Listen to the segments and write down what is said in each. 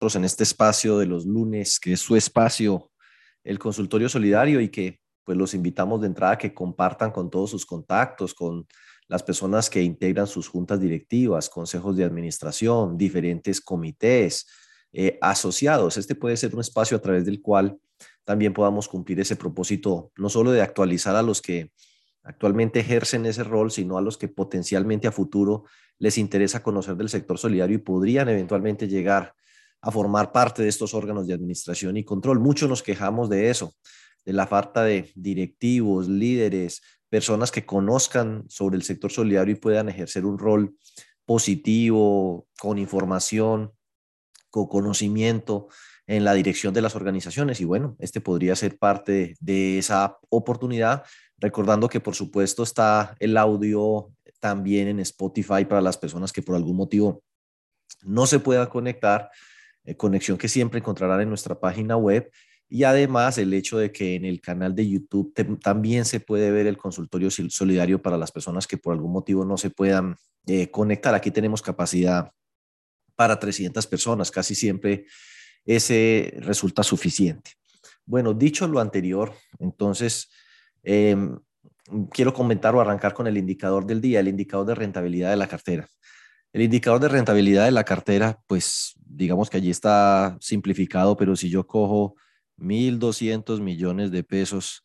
en este espacio de los lunes, que es su espacio, el consultorio solidario y que pues los invitamos de entrada a que compartan con todos sus contactos, con las personas que integran sus juntas directivas, consejos de administración, diferentes comités, eh, asociados. Este puede ser un espacio a través del cual también podamos cumplir ese propósito, no solo de actualizar a los que actualmente ejercen ese rol, sino a los que potencialmente a futuro les interesa conocer del sector solidario y podrían eventualmente llegar a formar parte de estos órganos de administración y control. Muchos nos quejamos de eso, de la falta de directivos, líderes, personas que conozcan sobre el sector solidario y puedan ejercer un rol positivo, con información, con conocimiento en la dirección de las organizaciones. Y bueno, este podría ser parte de esa oportunidad, recordando que por supuesto está el audio también en Spotify para las personas que por algún motivo no se puedan conectar conexión que siempre encontrarán en nuestra página web. Y además el hecho de que en el canal de YouTube también se puede ver el consultorio solidario para las personas que por algún motivo no se puedan eh, conectar. Aquí tenemos capacidad para 300 personas, casi siempre ese resulta suficiente. Bueno, dicho lo anterior, entonces em, quiero comentar o arrancar con el indicador del día, el indicador de rentabilidad de la cartera. El indicador de rentabilidad de la cartera, pues digamos que allí está simplificado, pero si yo cojo 1.200 millones de pesos,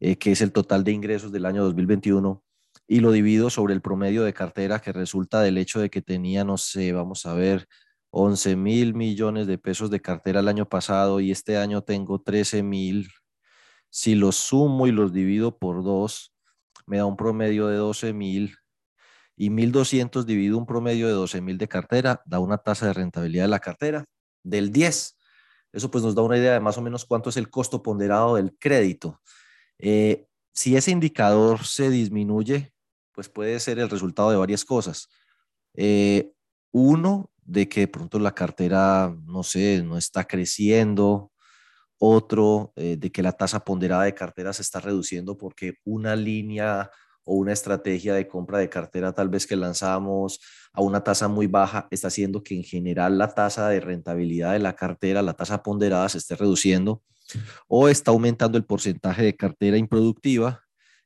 eh, que es el total de ingresos del año 2021, y lo divido sobre el promedio de cartera que resulta del hecho de que tenía, no sé, vamos a ver, 11 mil millones de pesos de cartera el año pasado y este año tengo 13 mil. Si los sumo y los divido por dos, me da un promedio de 12 mil y 1.200 dividido un promedio de 12.000 de cartera, da una tasa de rentabilidad de la cartera del 10. Eso pues nos da una idea de más o menos cuánto es el costo ponderado del crédito. Eh, si ese indicador se disminuye, pues puede ser el resultado de varias cosas. Eh, uno, de que de pronto la cartera, no sé, no está creciendo. Otro, eh, de que la tasa ponderada de cartera se está reduciendo porque una línea o una estrategia de compra de cartera tal vez que lanzamos a una tasa muy baja está haciendo que en general la tasa de rentabilidad de la cartera, la tasa ponderada se esté reduciendo o está aumentando el porcentaje de cartera improductiva,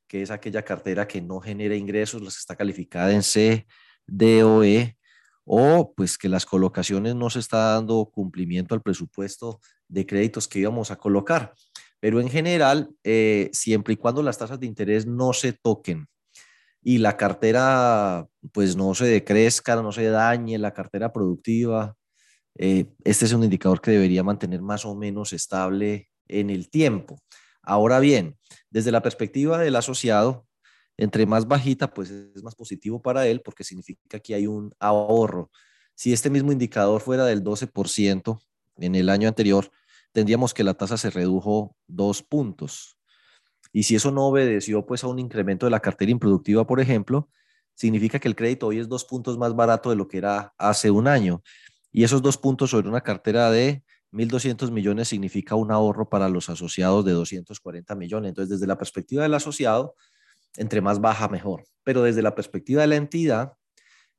que es aquella cartera que no genera ingresos, la que está calificada en C, D o E, o pues que las colocaciones no se está dando cumplimiento al presupuesto de créditos que íbamos a colocar. Pero en general, eh, siempre y cuando las tasas de interés no se toquen y la cartera pues no se decrezca, no se dañe, la cartera productiva, eh, este es un indicador que debería mantener más o menos estable en el tiempo. Ahora bien, desde la perspectiva del asociado, entre más bajita, pues es más positivo para él porque significa que hay un ahorro. Si este mismo indicador fuera del 12% en el año anterior, tendríamos que la tasa se redujo dos puntos. Y si eso no obedeció pues a un incremento de la cartera improductiva, por ejemplo, significa que el crédito hoy es dos puntos más barato de lo que era hace un año. Y esos dos puntos sobre una cartera de 1.200 millones significa un ahorro para los asociados de 240 millones. Entonces, desde la perspectiva del asociado, entre más baja, mejor. Pero desde la perspectiva de la entidad,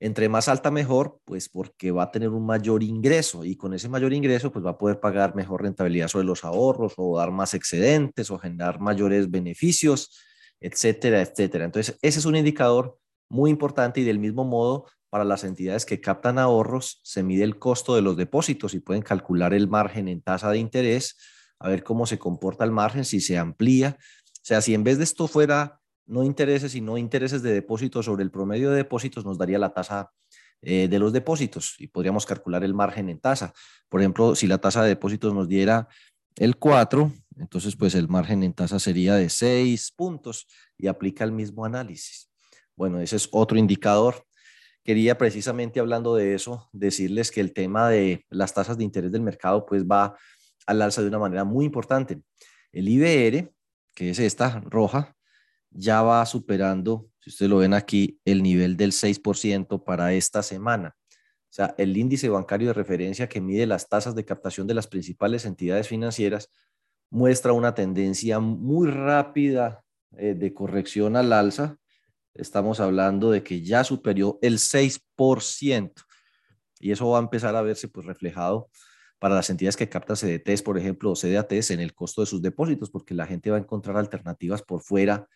entre más alta, mejor, pues porque va a tener un mayor ingreso y con ese mayor ingreso, pues va a poder pagar mejor rentabilidad sobre los ahorros o dar más excedentes o generar mayores beneficios, etcétera, etcétera. Entonces, ese es un indicador muy importante y del mismo modo, para las entidades que captan ahorros, se mide el costo de los depósitos y pueden calcular el margen en tasa de interés, a ver cómo se comporta el margen, si se amplía. O sea, si en vez de esto fuera no intereses, sino intereses de depósitos sobre el promedio de depósitos, nos daría la tasa eh, de los depósitos y podríamos calcular el margen en tasa. Por ejemplo, si la tasa de depósitos nos diera el 4, entonces pues el margen en tasa sería de 6 puntos y aplica el mismo análisis. Bueno, ese es otro indicador. Quería precisamente hablando de eso, decirles que el tema de las tasas de interés del mercado pues va al alza de una manera muy importante. El IBR, que es esta roja, ya va superando, si ustedes lo ven aquí, el nivel del 6% para esta semana. O sea, el índice bancario de referencia que mide las tasas de captación de las principales entidades financieras muestra una tendencia muy rápida eh, de corrección al alza. Estamos hablando de que ya superó el 6% y eso va a empezar a verse pues reflejado para las entidades que captan CDTs, por ejemplo, o CDATs en el costo de sus depósitos, porque la gente va a encontrar alternativas por fuera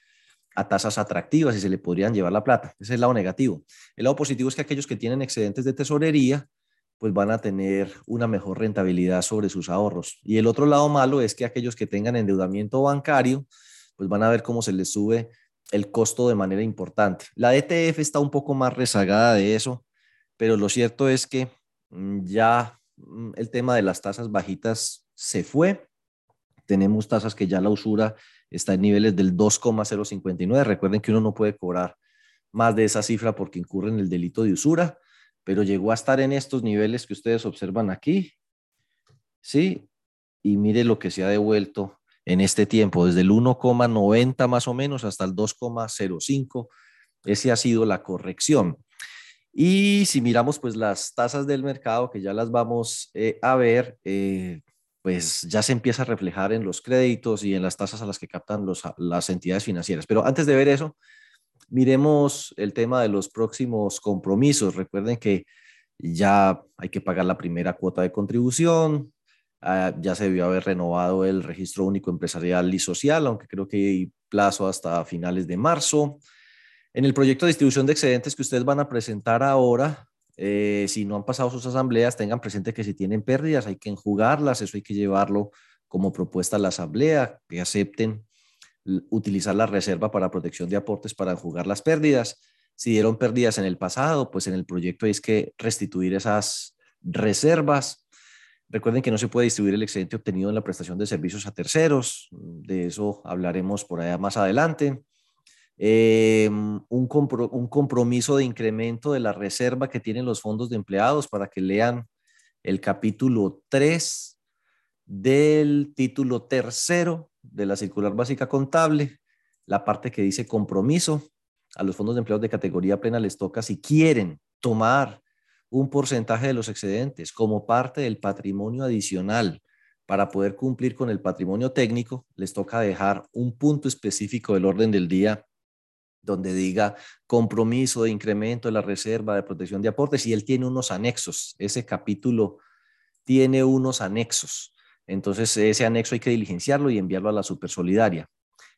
a tasas atractivas y se le podrían llevar la plata. Ese es el lado negativo. El lado positivo es que aquellos que tienen excedentes de tesorería, pues van a tener una mejor rentabilidad sobre sus ahorros. Y el otro lado malo es que aquellos que tengan endeudamiento bancario, pues van a ver cómo se les sube el costo de manera importante. La ETF está un poco más rezagada de eso, pero lo cierto es que mm, ya mm, el tema de las tasas bajitas se fue. Tenemos tasas que ya la usura está en niveles del 2,059. Recuerden que uno no puede cobrar más de esa cifra porque incurre en el delito de usura, pero llegó a estar en estos niveles que ustedes observan aquí. ¿Sí? Y mire lo que se ha devuelto en este tiempo, desde el 1,90 más o menos hasta el 2,05. Ese ha sido la corrección. Y si miramos pues las tasas del mercado, que ya las vamos eh, a ver, eh, pues ya se empieza a reflejar en los créditos y en las tasas a las que captan las entidades financieras. Pero antes de ver eso, miremos el tema de los próximos compromisos. Recuerden que ya hay que pagar la primera cuota de contribución, ah, ya se debió haber renovado el registro único empresarial y social, aunque creo que hay plazo hasta finales de marzo. En el proyecto de distribución de excedentes que ustedes van a presentar ahora, eh, si no han pasado sus asambleas, tengan presente que si tienen pérdidas hay que enjugarlas, eso hay que llevarlo como propuesta a la asamblea, que acepten utilizar la reserva para protección de aportes para enjugar las pérdidas. Si dieron pérdidas en el pasado, pues en el proyecto hay que restituir esas reservas. Recuerden que no se puede distribuir el excedente obtenido en la prestación de servicios a terceros, de eso hablaremos por allá más adelante. Eh, un, un, compromiso de incremento de la reserva que tienen los fondos de empleados para que lean el capítulo 3 del título tercero de la circular básica contable, la parte que dice compromiso. A los fondos de empleados de categoría plena les toca, si quieren tomar un porcentaje de los excedentes como parte del patrimonio adicional para poder cumplir con el patrimonio técnico, les toca dejar un punto específico del orden del día donde diga compromiso de incremento de la reserva de protección de aportes y él tiene unos anexos. Ese capítulo tiene unos anexos. Entonces, ese anexo hay que diligenciarlo y enviarlo a la Supersolidaria.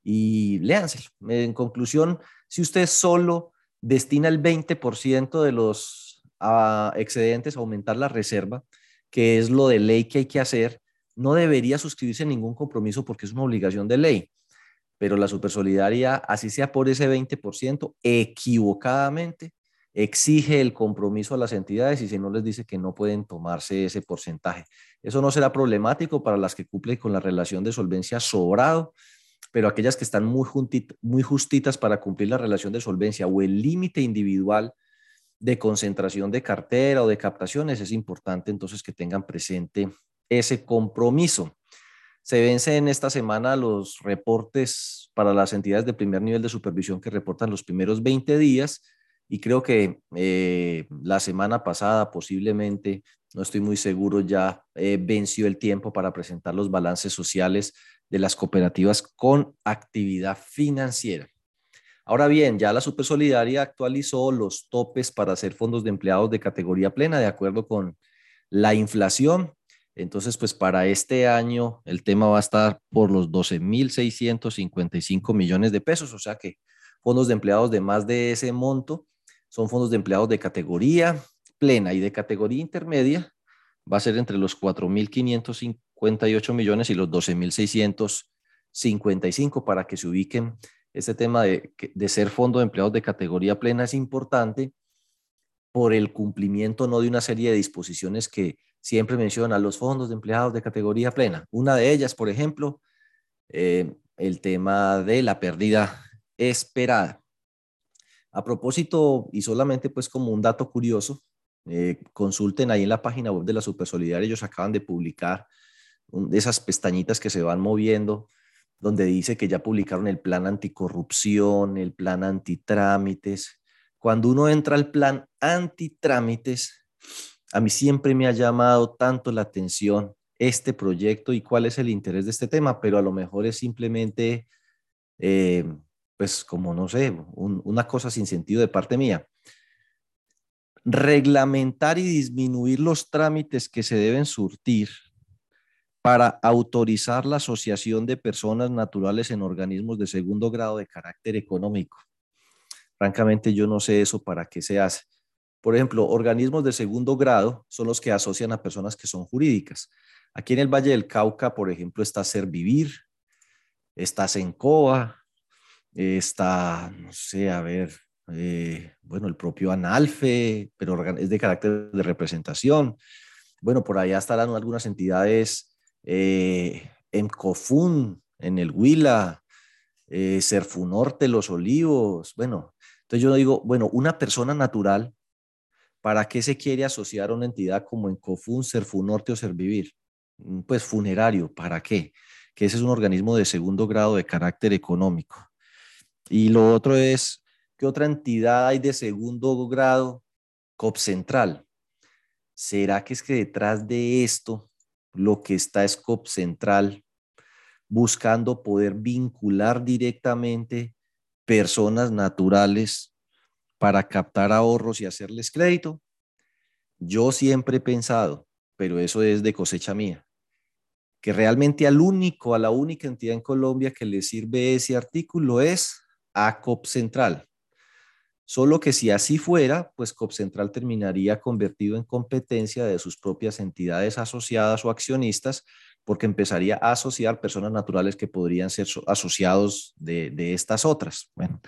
Y léanselo. En conclusión, si usted solo destina el 20% de los ah, excedentes a aumentar la reserva, que es lo de ley que hay que hacer, no debería suscribirse ningún compromiso porque es una obligación de ley pero la supersolidaria, así sea por ese 20%, equivocadamente exige el compromiso a las entidades y si no les dice que no pueden tomarse ese porcentaje. Eso no será problemático para las que cumplen con la relación de solvencia sobrado, pero aquellas que están muy, muy justitas para cumplir la relación de solvencia o el límite individual de concentración de cartera o de captaciones, es importante entonces que tengan presente ese compromiso. Se vencen esta semana los reportes para las entidades de primer nivel de supervisión que reportan los primeros 20 días y creo que eh, la semana pasada posiblemente, no estoy muy seguro, ya eh, venció el tiempo para presentar los balances sociales de las cooperativas con actividad financiera. Ahora bien, ya la Supersolidaria actualizó los topes para hacer fondos de empleados de categoría plena de acuerdo con la inflación entonces, pues para este año el tema va a estar por los 12.655 millones de pesos, o sea que fondos de empleados de más de ese monto son fondos de empleados de categoría plena y de categoría intermedia, va a ser entre los 4.558 millones y los 12.655 para que se ubiquen. Este tema de, de ser fondo de empleados de categoría plena es importante por el cumplimiento no de una serie de disposiciones que siempre menciona los fondos de empleados de categoría plena. Una de ellas, por ejemplo, eh, el tema de la pérdida esperada. A propósito, y solamente pues como un dato curioso, eh, consulten ahí en la página web de la Supersolidaria, ellos acaban de publicar de esas pestañitas que se van moviendo, donde dice que ya publicaron el plan anticorrupción, el plan antitrámites. Cuando uno entra al plan antitrámites, a mí siempre me ha llamado tanto la atención este proyecto y cuál es el interés de este tema, pero a lo mejor es simplemente, eh, pues como no sé, una cosa sin sentido de parte mía. reglamentar y disminuir los trámites que se deben surtir para autorizar la asociación de personas naturales en organismos de segundo grado de carácter económico. Francamente, yo no sé eso para qué se hace. Por ejemplo, organismos de segundo grado son los que asocian a personas que son jurídicas. Aquí en el Valle del Cauca, por ejemplo, está Servivir, está Sencoa, está, no sé, a ver, eh, bueno, el propio Analfe, pero es de carácter de representación. Bueno, por allá estarán algunas entidades eh, en Cofun, en el Huila, eh, Serfunorte, Los Olivos. Bueno, entonces yo digo, bueno, una persona natural, ¿para qué se quiere asociar a una entidad como en Cofun, Serfunorte o Servivir? Mm, pues funerario, ¿para qué? Que ese es un organismo de segundo grado de carácter económico. Y lo otro es, ¿qué otra entidad hay de segundo grado? COP Central. ¿Será que es que detrás de esto lo que está es COP Central buscando poder vincular directamente personas naturales para captar ahorros y hacerles crédito? Yo siempre he pensado, pero eso es de cosecha mía, que realmente al único, a la única entidad en Colombia que le sirve ese artículo es a COP Central. Solo que si así fuera, pues COP Central terminaría convertido en competencia de sus propias entidades asociadas o accionistas, porque empezaría a asociar personas naturales que podrían ser asociados de, de estas otras. Bueno,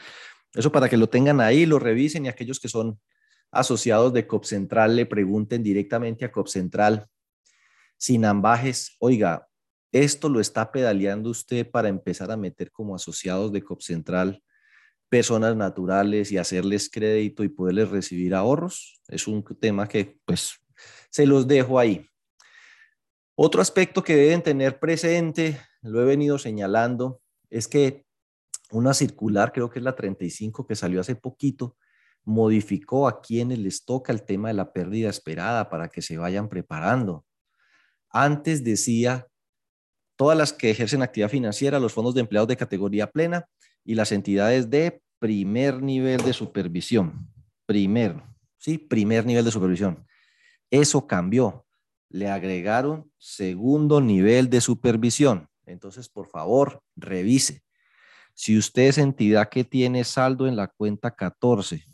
eso para que lo tengan ahí, lo revisen y aquellos que son asociados de COP Central le pregunten directamente a COP Central sin ambajes, oiga, esto lo está pedaleando usted para empezar a meter como asociados de COP Central personas naturales y hacerles crédito y poderles recibir ahorros. Es un tema que pues se los dejo ahí. Otro aspecto que deben tener presente, lo he venido señalando, es que una circular, creo que es la 35 que salió hace poquito, modificó a quienes les toca el tema de la pérdida esperada para que se vayan preparando. Antes decía, todas las que ejercen actividad financiera, los fondos de empleados de categoría plena, y las entidades de primer nivel de supervisión. Primer, ¿sí? Primer nivel de supervisión. Eso cambió. Le agregaron segundo nivel de supervisión. Entonces, por favor, revise. Si usted es entidad que tiene saldo en la cuenta 14,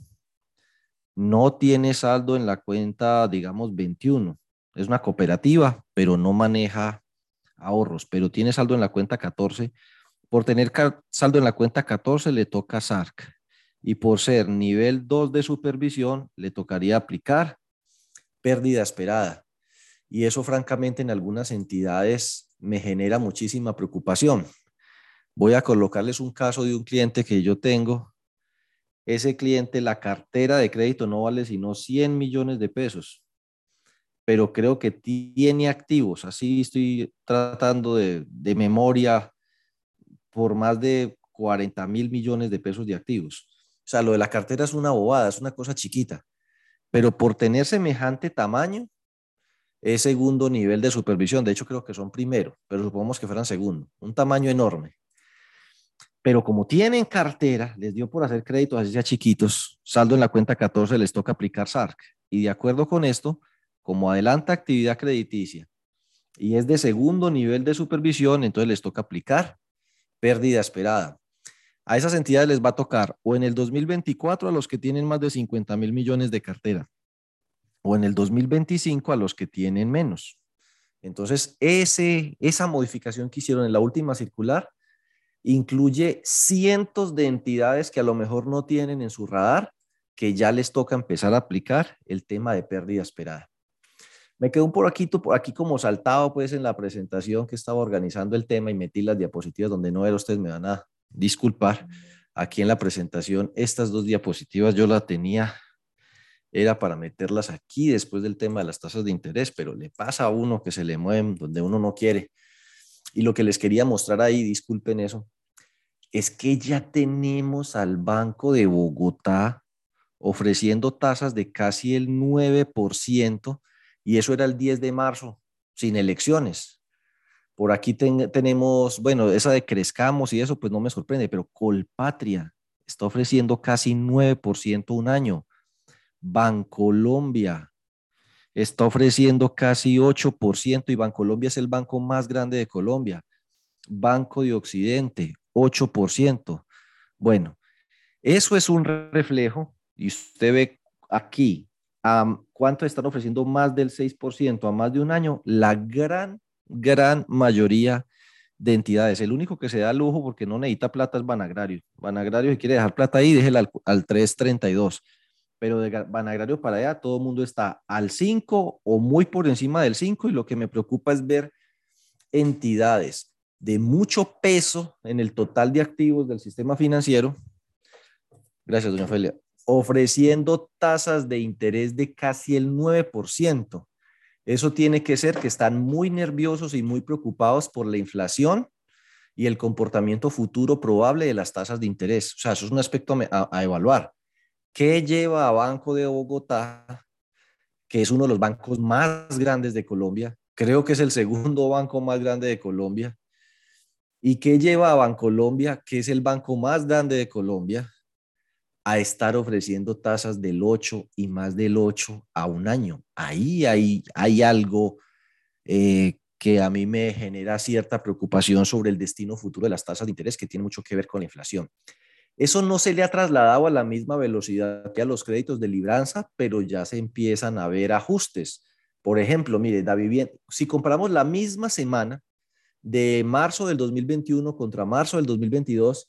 no tiene saldo en la cuenta, digamos, 21, es una cooperativa, pero no maneja ahorros, pero tiene saldo en la cuenta 14, por tener saldo en la cuenta 14 le toca SARC y por ser nivel 2 de supervisión le tocaría aplicar pérdida esperada. Y eso francamente en algunas entidades me genera muchísima preocupación. Voy a colocarles un caso de un cliente que yo tengo. Ese cliente, la cartera de crédito no vale sino 100 millones de pesos, pero creo que tiene activos. Así estoy tratando de, de memoria por más de 40 mil millones de pesos de activos. O sea, lo de la cartera es una bobada, es una cosa chiquita, pero por tener semejante tamaño, es segundo nivel de supervisión. De hecho, creo que son primero, pero supongamos que fueran segundo. Un tamaño enorme. Pero como tienen cartera, les dio por hacer créditos así ya chiquitos, saldo en la cuenta 14, les toca aplicar SARC. Y de acuerdo con esto, como adelanta actividad crediticia y es de segundo nivel de supervisión, entonces les toca aplicar pérdida esperada. A esas entidades les va a tocar o en el 2024 a los que tienen más de 50 mil millones de cartera o en el 2025 a los que tienen menos. Entonces, ese, esa modificación que hicieron en la última circular incluye cientos de entidades que a lo mejor no tienen en su radar, que ya les toca empezar a aplicar el tema de pérdida esperada. Me quedó un por aquí, por aquí como saltado pues en la presentación que estaba organizando el tema y metí las diapositivas donde no era, ustedes me van a disculpar. Aquí en la presentación, estas dos diapositivas yo la tenía, era para meterlas aquí después del tema de las tasas de interés, pero le pasa a uno que se le mueven donde uno no quiere. Y lo que les quería mostrar ahí, disculpen eso, es que ya tenemos al Banco de Bogotá ofreciendo tasas de casi el 9% y eso era el 10 de marzo, sin elecciones. Por aquí tenemos, bueno, esa de crezcamos y eso, pues no me sorprende, pero Colpatria está ofreciendo casi 9% un año. Bancolombia está ofreciendo casi 8% y Bancolombia es el banco más grande de Colombia. Banco de Occidente, 8%. Bueno, eso es un reflejo y usted ve aquí a cuánto están ofreciendo más del 6% a más de un año. La gran, gran mayoría de entidades. El único que se da lujo porque no necesita plata es Banagrario. Banagrario, si quiere dejar plata ahí, déjela al, al 332. Pero de Banagrario para allá, todo el mundo está al 5 o muy por encima del 5 y lo que me preocupa es ver entidades de mucho peso en el total de activos del sistema financiero. Gracias, doña Felia. Ofreciendo tasas de interés de casi el 9%. Eso tiene que ser que están muy nerviosos y muy preocupados por la inflación y el comportamiento futuro probable de las tasas de interés. O sea, eso es un aspecto a, evaluar. ¿Qué lleva a Banco de Bogotá, que es uno de los bancos más grandes de Colombia? Creo que es el segundo banco más grande de Colombia. ¿Y qué lleva a Bancolombia, que es el banco más grande de Colombia, a estar ofreciendo tasas del 8 y más del 8 a un año. Ahí hay, hay algo eh, que a mí me genera cierta preocupación sobre el destino futuro de las tasas de interés que tiene mucho que ver con la inflación. Eso no se le ha trasladado a la misma velocidad que a los créditos de libranza, pero ya se empiezan a ver ajustes. Por ejemplo, mire, David, si comparamos la misma semana de marzo del 2021 contra marzo del 2022,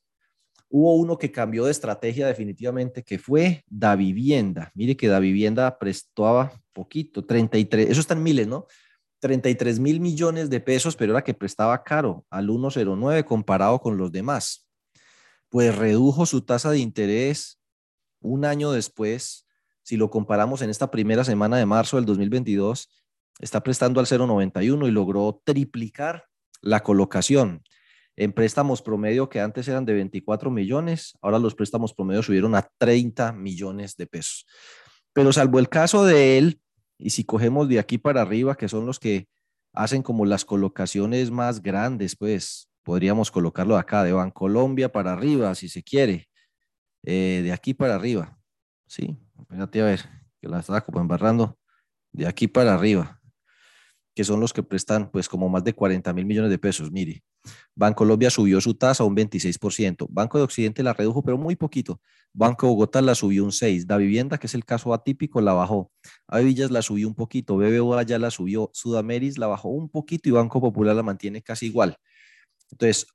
Hubo uno que cambió de estrategia definitivamente, que fue Da Vivienda. Mire que Da Vivienda prestaba poquito, 33, eso está en miles, ¿no? 33 mil millones de pesos, pero era que prestaba caro al 109 comparado con los demás. Pues redujo su tasa de interés un año después. Si lo comparamos en esta primera semana de marzo del 2022, está prestando al 0,91 y logró triplicar la colocación. En préstamos promedio que antes eran de 24 millones, ahora los préstamos promedio subieron a 30 millones de pesos. Pero salvo el caso de él, y si cogemos de aquí para arriba, que son los que hacen como las colocaciones más grandes, pues podríamos colocarlo acá, de Bancolombia para arriba, si se quiere, eh, de aquí para arriba. Sí, espérate a ver, que la estaba como embarrando, de aquí para arriba, que son los que prestan pues como más de 40 mil millones de pesos. Mire, Bancolombia subió su tasa un 26%. Banco de Occidente la redujo, pero muy poquito. Banco de Bogotá la subió un 6%. Da Vivienda, que es el caso atípico, la bajó. Avillas la subió un poquito. BBVA ya la subió. Sudameris la bajó un poquito y Banco Popular la mantiene casi igual. Entonces,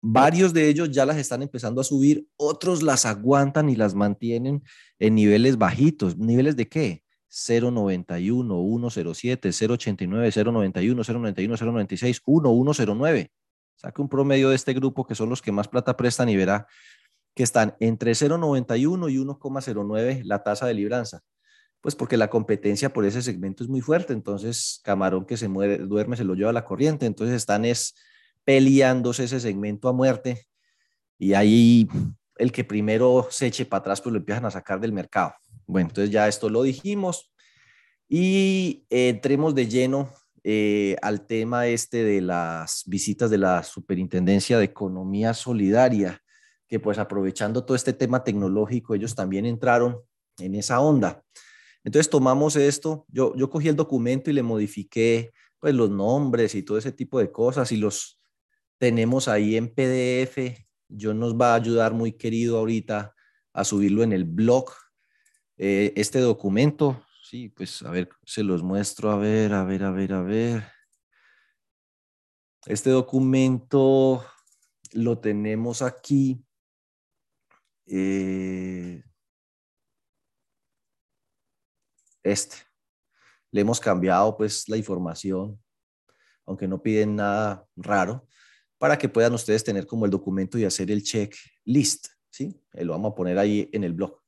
varios de ellos ya las están empezando a subir, otros las aguantan y las mantienen en niveles bajitos. ¿Niveles de qué? 091, 107, 089, 091, 091, 096, 1109. Saque un promedio de este grupo que son los que más plata prestan y verá que están entre 0,91 y 1,09 la tasa de libranza. Pues porque la competencia por ese segmento es muy fuerte, entonces camarón que se muere, duerme se lo lleva a la corriente, entonces están es peleándose ese segmento a muerte y ahí el que primero se eche para atrás pues lo empiezan a sacar del mercado. Bueno, entonces ya esto lo dijimos y entremos de lleno eh, al tema este de las visitas de la Superintendencia de Economía Solidaria, que pues aprovechando todo este tema tecnológico, ellos también entraron en esa onda. Entonces tomamos esto, yo, yo cogí el documento y le modifiqué pues los nombres y todo ese tipo de cosas y los tenemos ahí en PDF. Yo nos va a ayudar muy querido ahorita a subirlo en el blog. Eh, este documento Sí, pues a ver, se los muestro, a ver, a ver, a ver, a ver. Este documento lo tenemos aquí. Eh, este. Le hemos cambiado pues la información, aunque no piden nada raro, para que puedan ustedes tener como el documento y hacer el check list, ¿sí? Lo vamos a poner ahí en el blog.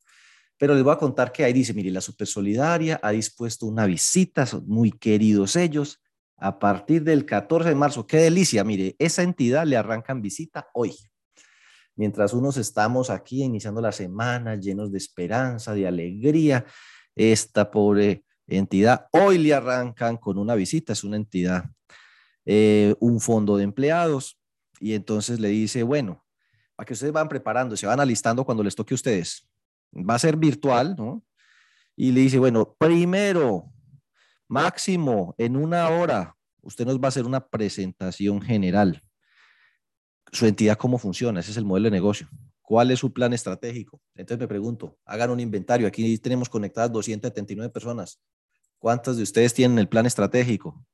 Pero les voy a contar que ahí dice, mire, la Super Solidaria ha dispuesto una visita, son muy queridos ellos, a partir del 14 de marzo. Qué delicia, mire, esa entidad le arrancan visita hoy. Mientras unos estamos aquí iniciando la semana llenos de esperanza, de alegría, esta pobre entidad hoy le arrancan con una visita, es una entidad, eh, un fondo de empleados, y entonces le dice, bueno, para que ustedes van preparando, se van alistando cuando les toque a ustedes va a ser virtual, ¿no? y le dice, bueno, primero, máximo, en una hora, usted nos va a hacer una presentación general. Su entidad, cómo funciona, ese es el modelo de negocio. ¿Cuál es su plan estratégico? Entonces me pregunto, hagan un inventario. Aquí tenemos conectadas 279 personas. ¿Cuántas de ustedes tienen el plan estratégico?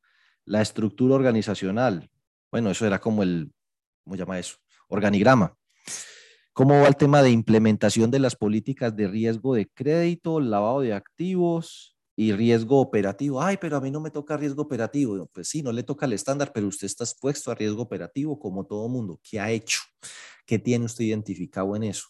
La estructura organizacional. Bueno, eso era como el, ¿cómo llama eso? Organigrama. ¿Cómo va el tema de implementación de las políticas de riesgo de crédito, lavado de activos y riesgo operativo? Ay, pero a mí no me toca riesgo operativo. Pues sí, no le toca el estándar, pero usted está expuesto a riesgo operativo como todo mundo. ¿Qué ha hecho? ¿Qué tiene usted identificado en eso?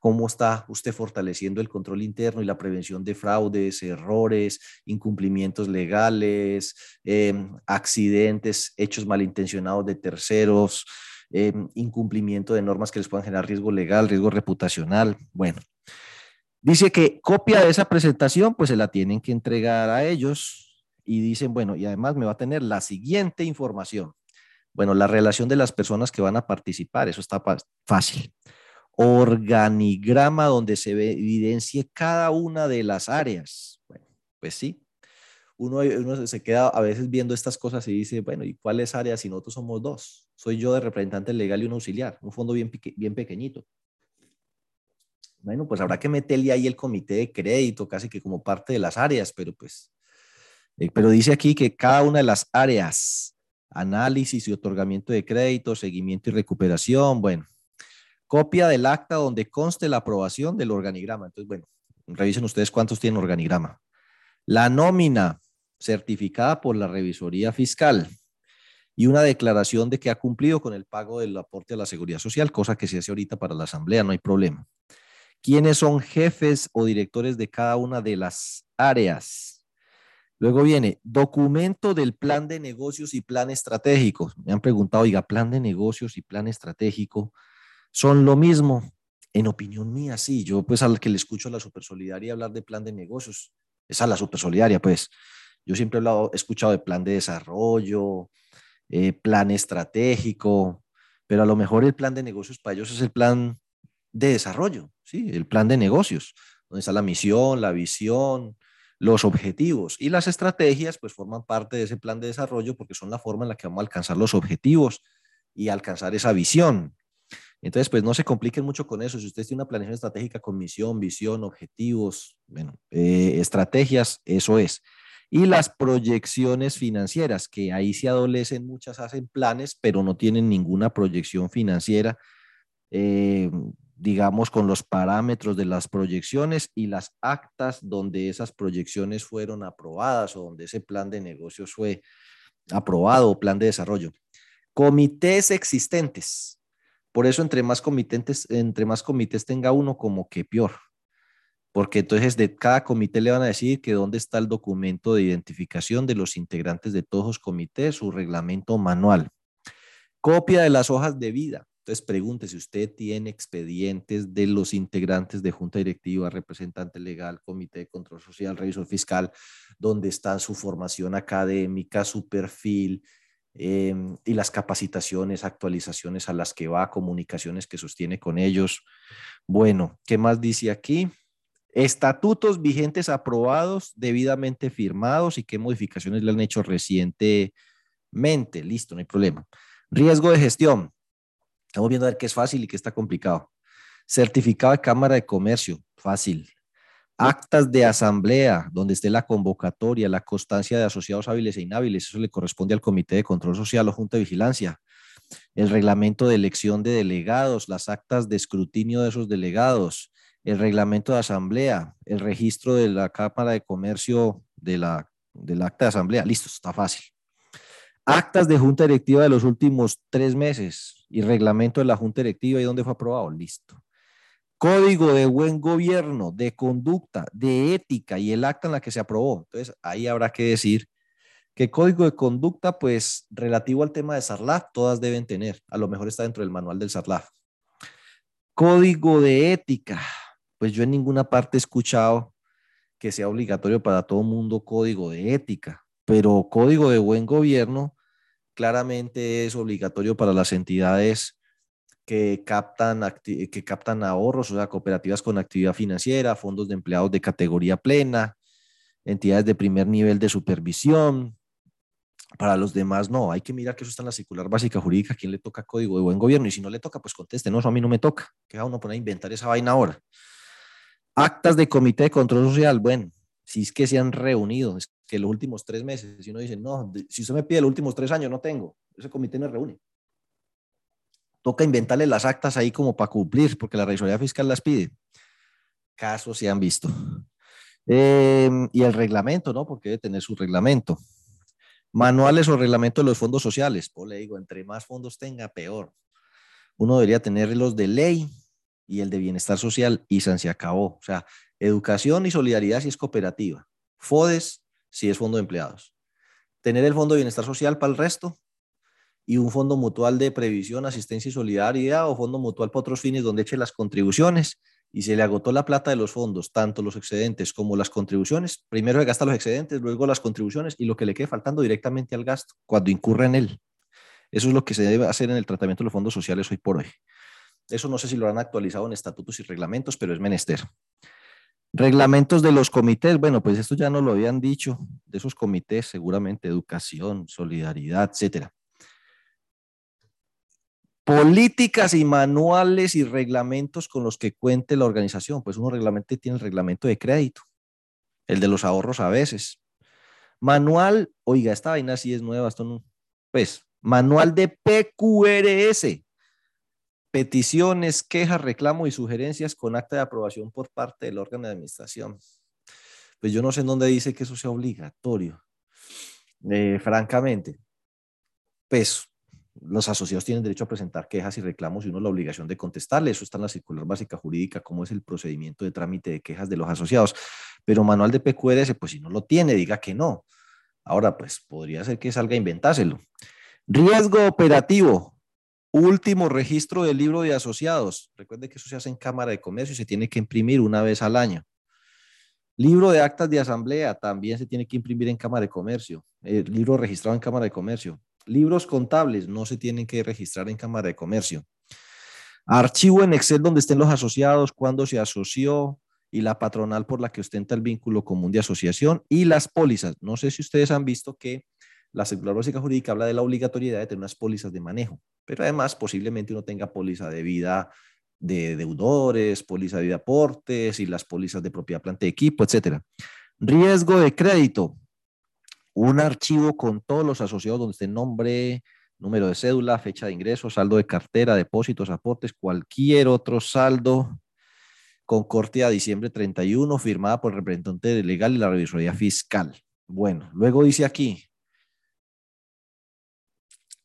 ¿Cómo está usted fortaleciendo el control interno y la prevención de fraudes, errores, incumplimientos legales, em, accidentes, hechos malintencionados de terceros, em, incumplimiento de normas que les puedan generar riesgo legal, riesgo reputacional? Bueno, dice que copia de esa presentación, pues se la tienen que entregar a ellos y dicen, bueno, y además me va a tener la siguiente información. Bueno, la relación de las personas que van a participar, eso está fácil. Organigrama donde se evidencie cada una de las áreas. Bueno, pues sí. Uno, uno se queda a veces viendo estas cosas y dice, bueno, ¿y cuáles áreas si nosotros somos dos? Soy yo de representante legal y un auxiliar, un fondo bien, bien pequeñito. Bueno, pues habrá que meterle ahí el comité de crédito casi que como parte de las áreas, pero pues, eh, pero dice aquí que cada una de las áreas análisis y otorgamiento de crédito, seguimiento y recuperación, bueno, copia del acta donde conste la aprobación del organigrama. Entonces, bueno, revisen ustedes cuántos tienen organigrama. La nómina certificada por la revisoría fiscal y una declaración de que ha cumplido con el pago del aporte a la seguridad social, cosa que se hace ahorita para la asamblea, no hay problema. ¿Quiénes son jefes o directores de cada una de las áreas? Luego viene documento del plan de negocios y plan estratégico. Me han preguntado, oiga, plan de negocios y plan estratégico son lo mismo. En opinión mía, sí. Yo pues al que le escucho a la Supersolidaria hablar de plan de negocios, es a la Supersolidaria, pues. Yo siempre he, he escuchado de plan de desarrollo, eh, plan estratégico, pero a lo mejor el plan de negocios para ellos es el plan de desarrollo, ¿sí? El plan de negocios, donde está la misión, la visión, los objetivos y las estrategias pues forman parte de ese plan de desarrollo porque son la forma en la que vamos a alcanzar los objetivos y alcanzar esa visión. Entonces, pues no se compliquen mucho con eso. Si usted tiene una planeación estratégica con misión, visión, objetivos, bueno, eh, estrategias, eso es. Y las proyecciones financieras, que ahí se adolecen, muchas hacen planes, pero no tienen ninguna proyección financiera. Eh, digamos, con los parámetros de las proyecciones y las actas donde esas proyecciones fueron aprobadas o donde ese plan de negocios fue aprobado o plan de desarrollo. Comités existentes. Por eso, entre más comités, entre más comités tenga uno, como que peor. Porque entonces de cada comité le van a decir que dónde está el documento de identificación de los integrantes de todos los comités, su reglamento manual. Copia de las hojas de vida entonces, pregunte si usted tiene expedientes de los integrantes de junta directiva, representante legal, comité de control social, revisor fiscal, donde está su formación académica, su perfil em, y las capacitaciones, actualizaciones a las que va, comunicaciones que sostiene con ellos. Bueno, ¿qué más dice aquí? Estatutos vigentes aprobados, debidamente firmados y qué modificaciones le han hecho recientemente. Listo, no hay problema. Riesgo de gestión. Estamos viendo a ver qué es fácil y qué está complicado. Certificado de Cámara de Comercio, fácil. Actas de asamblea, donde esté la convocatoria, la constancia de asociados hábiles e inhábiles, eso le corresponde al Comité de Control Social o Junta de Vigilancia. El reglamento de elección de delegados, las actas de escrutinio de esos delegados, el reglamento de asamblea, el registro de la Cámara de Comercio de la, del acta de asamblea. Listo, está fácil. Actas de junta directiva de los últimos tres meses y reglamento de la junta directiva y dónde fue aprobado. Listo. Código de buen gobierno, de conducta, de ética y el acta en la que se aprobó. Entonces, ahí habrá que decir que código de conducta, pues relativo al tema de SARLAF, todas deben tener. A lo mejor está dentro del manual del SARLAF. Código de ética, pues yo en ninguna parte he escuchado que sea obligatorio para todo mundo código de ética pero código de buen gobierno claramente es obligatorio para las entidades que captan, que captan ahorros, o sea, cooperativas con actividad financiera, fondos de empleados de categoría plena, entidades de primer nivel de supervisión. Para los demás, no, hay que mirar que eso está en la circular básica jurídica, a quién le toca código de buen gobierno, y si no le toca, pues conteste, no, eso a mí no me toca, que va uno poner a inventar esa vaina ahora. Actas de comité de control social, bueno, si es que se han reunido, es que los últimos tres meses, si uno dice, no, si usted me pide los últimos tres años, no tengo, ese comité no reúne toca inventarle las actas ahí como para cumplir, porque la responsabilidad fiscal las pide. Casos se han visto. Em, y el reglamento, ¿no? Porque debe tener su reglamento. Manuales o reglamentos de los fondos sociales. Pues le digo, entre más fondos tenga, peor. Uno debería tener los de ley y el de bienestar social y se acabó. O sea, educación y solidaridad si es cooperativa. FODES si es fondo de empleados. Tener el fondo de bienestar social para el resto y un fondo mutual de previsión, asistencia y solidaridad o fondo mutual para otros fines donde eche las contribuciones y se le agotó la plata de los fondos, tanto los excedentes como las contribuciones. Primero se gasta los excedentes, luego las contribuciones y lo que le quede faltando directamente al gasto cuando incurre en él. Eso es lo que se debe hacer en el tratamiento de los fondos sociales hoy por hoy. Eso no sé si lo han actualizado en estatutos y reglamentos, pero es menester. Reglamentos de los comités, bueno, pues esto ya no lo habían dicho, de esos comités, seguramente educación, solidaridad, etcétera políticas y manuales y reglamentos con los que cuente la organización. Pues uno reglamento tiene el reglamento de crédito, el de los ahorros a veces. Manual, oiga, esta vaina sí es nueva, esto no, pues, manual de PQRS, peticiones, quejas, reclamos y sugerencias con acta de aprobación por parte del órgano de administración. Pues yo no sé en dónde dice que eso sea obligatorio, eh, francamente. Pues los asociados tienen derecho a presentar quejas y reclamos y uno la obligación de contestarle. Eso está en la circular básica jurídica, cómo es el procedimiento de trámite de quejas de los asociados. Pero manual de PQRS, pues si no lo tiene, diga que no. Ahora, pues podría ser que salga a inventárselo. Riesgo operativo. Último registro del libro de asociados. Recuerde que eso se hace en Cámara de Comercio y se tiene que imprimir una vez al año. Libro de actas de asamblea también se tiene que imprimir en Cámara de Comercio. El libro registrado en Cámara de Comercio. Libros contables no se tienen que registrar en Cámara de Comercio. Archivo en Excel donde estén los asociados, cuándo se asoció y la patronal por la que ostenta el vínculo común de asociación y las pólizas. No sé si ustedes han visto que la circular básica jurídica habla de la obligatoriedad de tener unas pólizas de manejo, pero además posiblemente uno tenga póliza de vida de deudores, póliza de aportes y las pólizas de propiedad, planta de equipo, etcétera. Riesgo de crédito un archivo con todos los asociados donde esté nombre, número de cédula, fecha de ingreso, saldo de cartera, depósitos, aportes, cualquier otro saldo con corte a diciembre 31, firmada por el representante legal y la revisoría fiscal. Bueno, luego dice aquí,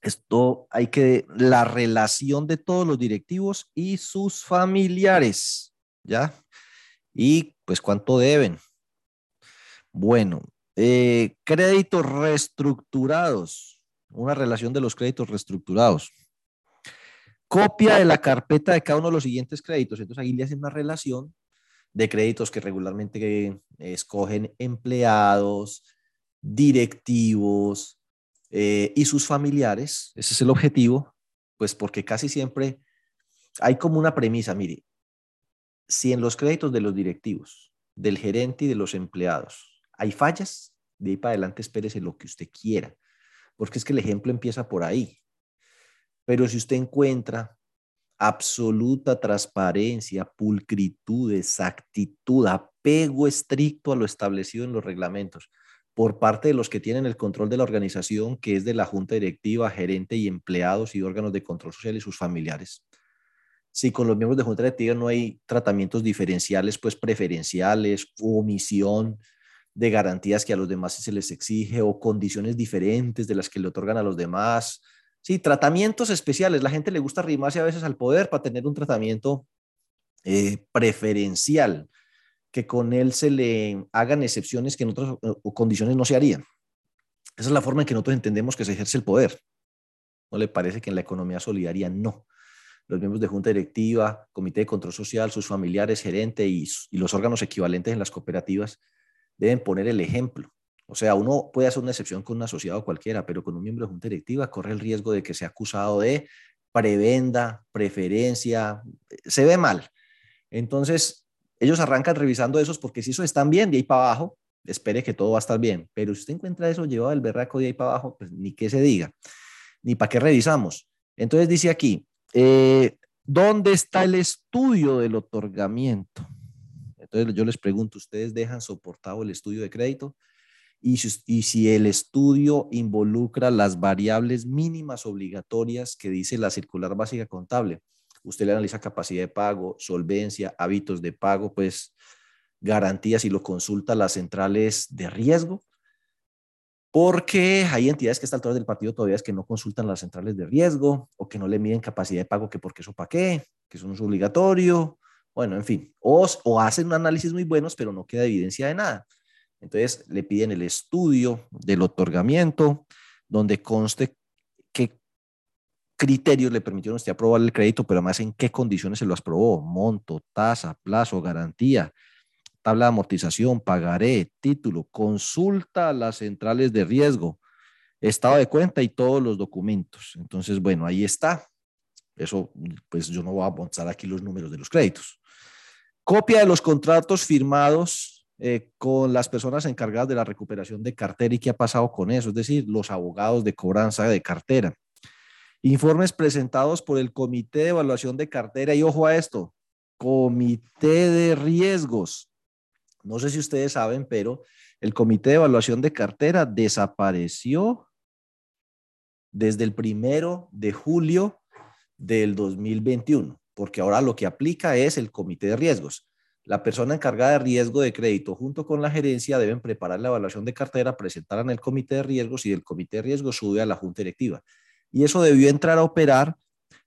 esto hay que, la relación de todos los directivos y sus familiares, ¿ya? Y pues cuánto deben. Bueno, eh, créditos reestructurados, una relación de los créditos reestructurados. Copia de la carpeta de cada uno de los siguientes créditos. Entonces ahí le hacen una relación de créditos que regularmente escogen empleados, directivos eh, y sus familiares. Ese es el objetivo, pues porque casi siempre hay como una premisa, mire, si en los créditos de los directivos, del gerente y de los empleados hay fallas, de ahí para adelante espérese lo que usted quiera, porque es que el ejemplo empieza por ahí. Pero si usted encuentra absoluta transparencia, pulcritud, exactitud, apego estricto a lo establecido en los reglamentos por parte de los que tienen el control de la organización, que es de la junta directiva, gerente y empleados y órganos de control social y sus familiares. Si con los miembros de junta directiva no hay tratamientos diferenciales, pues preferenciales, omisión, de garantías que a los demás se les exige o condiciones diferentes de las que le otorgan a los demás. Sí, tratamientos especiales. La gente le gusta arrimarse a veces al poder para tener un tratamiento eh, preferencial, que con él se le hagan excepciones que en otras condiciones no se harían. Esa es la forma en que nosotros entendemos que se ejerce el poder. ¿No le parece que en la economía solidaria no? Los miembros de junta directiva, comité de control social, sus familiares, gerente y los órganos equivalentes en las cooperativas deben poner el ejemplo. O sea, uno puede hacer una excepción con un asociado cualquiera, pero con un miembro de junta directiva corre el riesgo de que sea acusado de prebenda, preferencia, se ve mal. Entonces, ellos arrancan revisando esos porque si eso están bien de ahí para abajo, espere que todo va a estar bien. Pero si usted encuentra eso llevado el berraco de ahí para abajo, pues ni qué se diga, ni para qué revisamos. Entonces dice aquí, eh, ¿dónde está el estudio del otorgamiento? Entonces yo les pregunto, ¿ustedes dejan soportado el estudio de crédito? Y si, el estudio involucra las variables mínimas obligatorias que dice la circular básica contable, usted le analiza capacidad de pago, solvencia, hábitos de pago, pues garantías y lo consulta las centrales de riesgo, porque hay entidades que están altura del partido todavía es que no consultan las centrales de riesgo o que no le miden capacidad de pago, que porque eso para qué, que eso no es obligatorio, bueno, en fin, o, o hacen un análisis muy buenos, pero no queda evidencia de nada. Entonces le piden el estudio del otorgamiento, donde conste criterios le permitieron usted aprobar el crédito, pero además en qué condiciones se lo aprobó, monto, tasa, plazo, garantía, tabla de amortización, pagaré, título, consulta a las centrales de riesgo, estado de cuenta y todos los documentos. Entonces, bueno, ahí está. Eso, pues yo no voy a avanzar aquí los números de los créditos. Copia de los contratos firmados eh, con las personas encargadas de la recuperación de cartera y qué ha pasado con eso, es decir, los abogados de cobranza de cartera. Informes presentados por el Comité de Evaluación de Cartera y ojo a esto, Comité de Riesgos. No sé si ustedes saben, pero el Comité de Evaluación de Cartera desapareció desde el primero de julio del 2021, porque ahora lo que aplica es el Comité de Riesgos. La persona encargada de riesgo de crédito junto con la gerencia deben preparar la evaluación de cartera, presentarla en el comité de riesgos y el comité de riesgos sube a la junta directiva. Y eso debió entrar a operar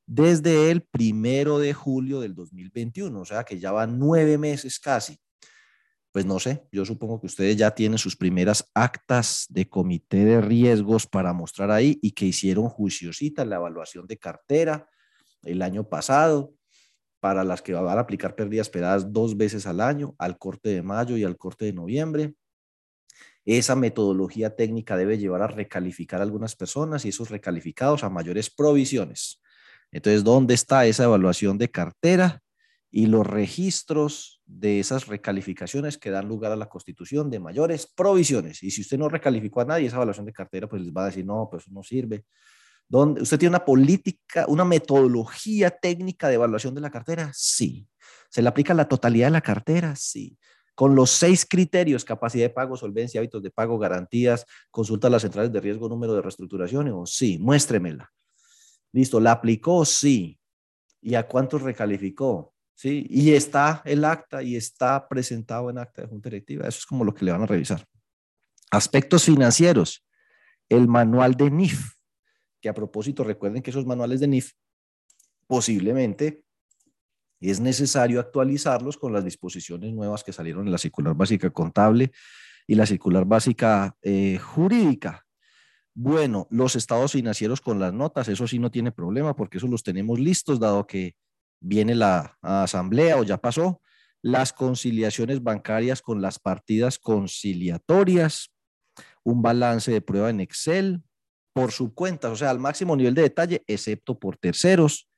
desde el primero de julio del 2021, o sea que ya van nueve meses casi. Pues no sé, yo supongo que ustedes ya tienen sus primeras actas de comité de riesgos para mostrar ahí y que hicieron juiciosita la evaluación de cartera el año pasado para las que van a aplicar pérdidas esperadas dos veces al año, al corte de mayo y al corte de noviembre. Esa metodología técnica debe llevar a recalificar a algunas personas y esos recalificados a mayores provisiones. Entonces, ¿dónde está esa evaluación de cartera y los registros de esas recalificaciones que dan lugar a la constitución de mayores provisiones? Y si usted no recalificó a nadie, esa evaluación de cartera, pues les va a decir, no, pues no sirve donde ¿Usted tiene una política, una metodología técnica de evaluación de la cartera? Sí. ¿Se le aplica la totalidad de la cartera? Sí. Con los seis criterios, capacidad de pago, solvencia, hábitos de pago, garantías, consulta a las centrales de riesgo, número de reestructuración, o sí, muéstremela. Listo, ¿la aplicó? Sí. ¿Y a cuántos recalificó? Sí. Y está el acta y está presentado en acta de junta directiva. Eso es como lo que le van a revisar. Aspectos financieros. El manual de NIF que a propósito recuerden que esos manuales de NIF posiblemente es necesario actualizarlos con las disposiciones nuevas que salieron en la circular básica contable y la circular básica eh, jurídica. Bueno, los estados financieros con las notas, eso sí no tiene problema porque eso los tenemos listos dado que viene la asamblea o ya pasó. Las conciliaciones bancarias con las partidas conciliatorias, un balance de prueba en Excel, por su cuenta, o sea, al máximo nivel de detalle, excepto por terceros.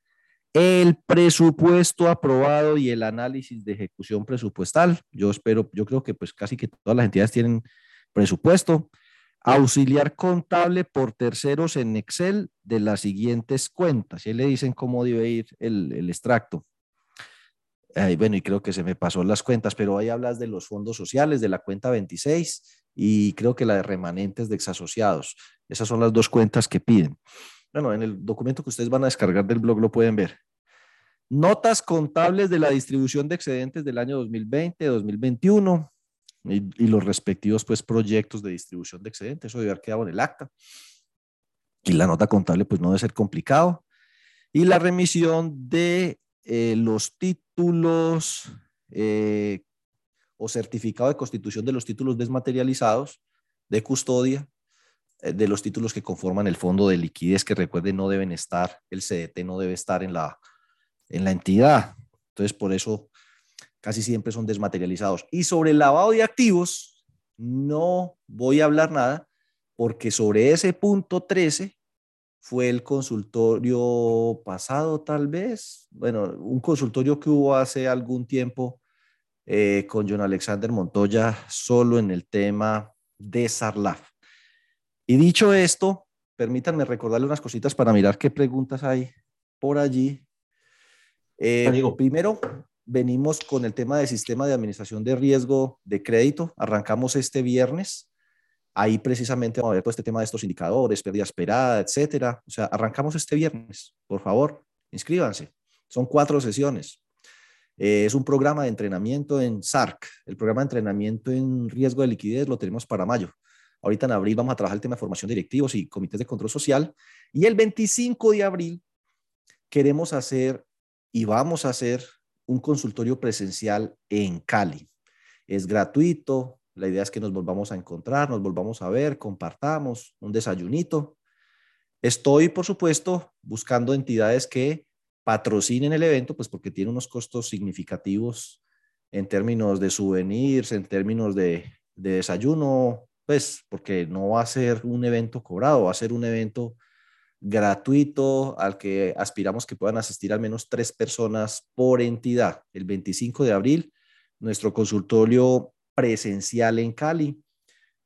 El presupuesto aprobado y el análisis de ejecución presupuestal. Yo espero, yo creo que pues casi que todas las entidades tienen presupuesto. Auxiliar contable por terceros en Excel de las siguientes cuentas. Y le dicen cómo debe ir el, el extracto. bueno, y creo que se me pasó las cuentas, pero ahí hablas de los fondos sociales, de la cuenta 26 y creo que la de remanentes de exasociados. Esas son las dos cuentas que piden. Bueno, en el documento que ustedes van a descargar del blog lo pueden ver. Notas contables de la distribución de excedentes del año 2020, 2021 y, los respectivos pues, proyectos de distribución de excedentes. Eso debe haber quedado en el acta. Y la nota contable pues no debe ser complicado. Y la remisión de eh, los títulos eh, o certificado de constitución de los títulos desmaterializados de custodia de los títulos que conforman el fondo de liquidez, que recuerden no deben estar, el CDT no debe estar en la, en la entidad. Entonces, por eso casi siempre son desmaterializados. Y sobre el lavado de activos, no voy a hablar nada, porque sobre ese punto 13 fue el consultorio pasado, tal vez. Bueno, un consultorio que hubo hace algún tiempo eh, con John Alexander Montoya solo en el tema de Sarlaf. Y dicho esto, permítanme recordarle unas cositas para mirar qué preguntas hay por allí. Eh, primero, venimos con el tema del sistema de administración de riesgo de crédito. Arrancamos este viernes. Ahí precisamente vamos a ver todo este tema de estos indicadores, pérdida esperada, etcétera. O sea, arrancamos este viernes. Por favor, inscríbanse. Son cuatro sesiones. Eh, es un programa de entrenamiento en SARC. El programa de entrenamiento en riesgo de liquidez lo tenemos para mayo. Ahorita en abril vamos a trabajar el tema de formación de directivos y comités de control social. Y el 25 de abril queremos hacer y vamos a hacer un consultorio presencial en Cali. Es gratuito, la idea es que nos volvamos a encontrar, nos volvamos a ver, compartamos un desayunito. Estoy, por supuesto, buscando entidades que patrocinen el evento, pues porque tiene unos costos significativos en términos de souvenirs, en términos de, desayuno, pues porque no va a ser un evento cobrado, va a ser un evento gratuito al que aspiramos que puedan asistir al menos tres personas por entidad. El 25 de abril, nuestro consultorio presencial en Cali.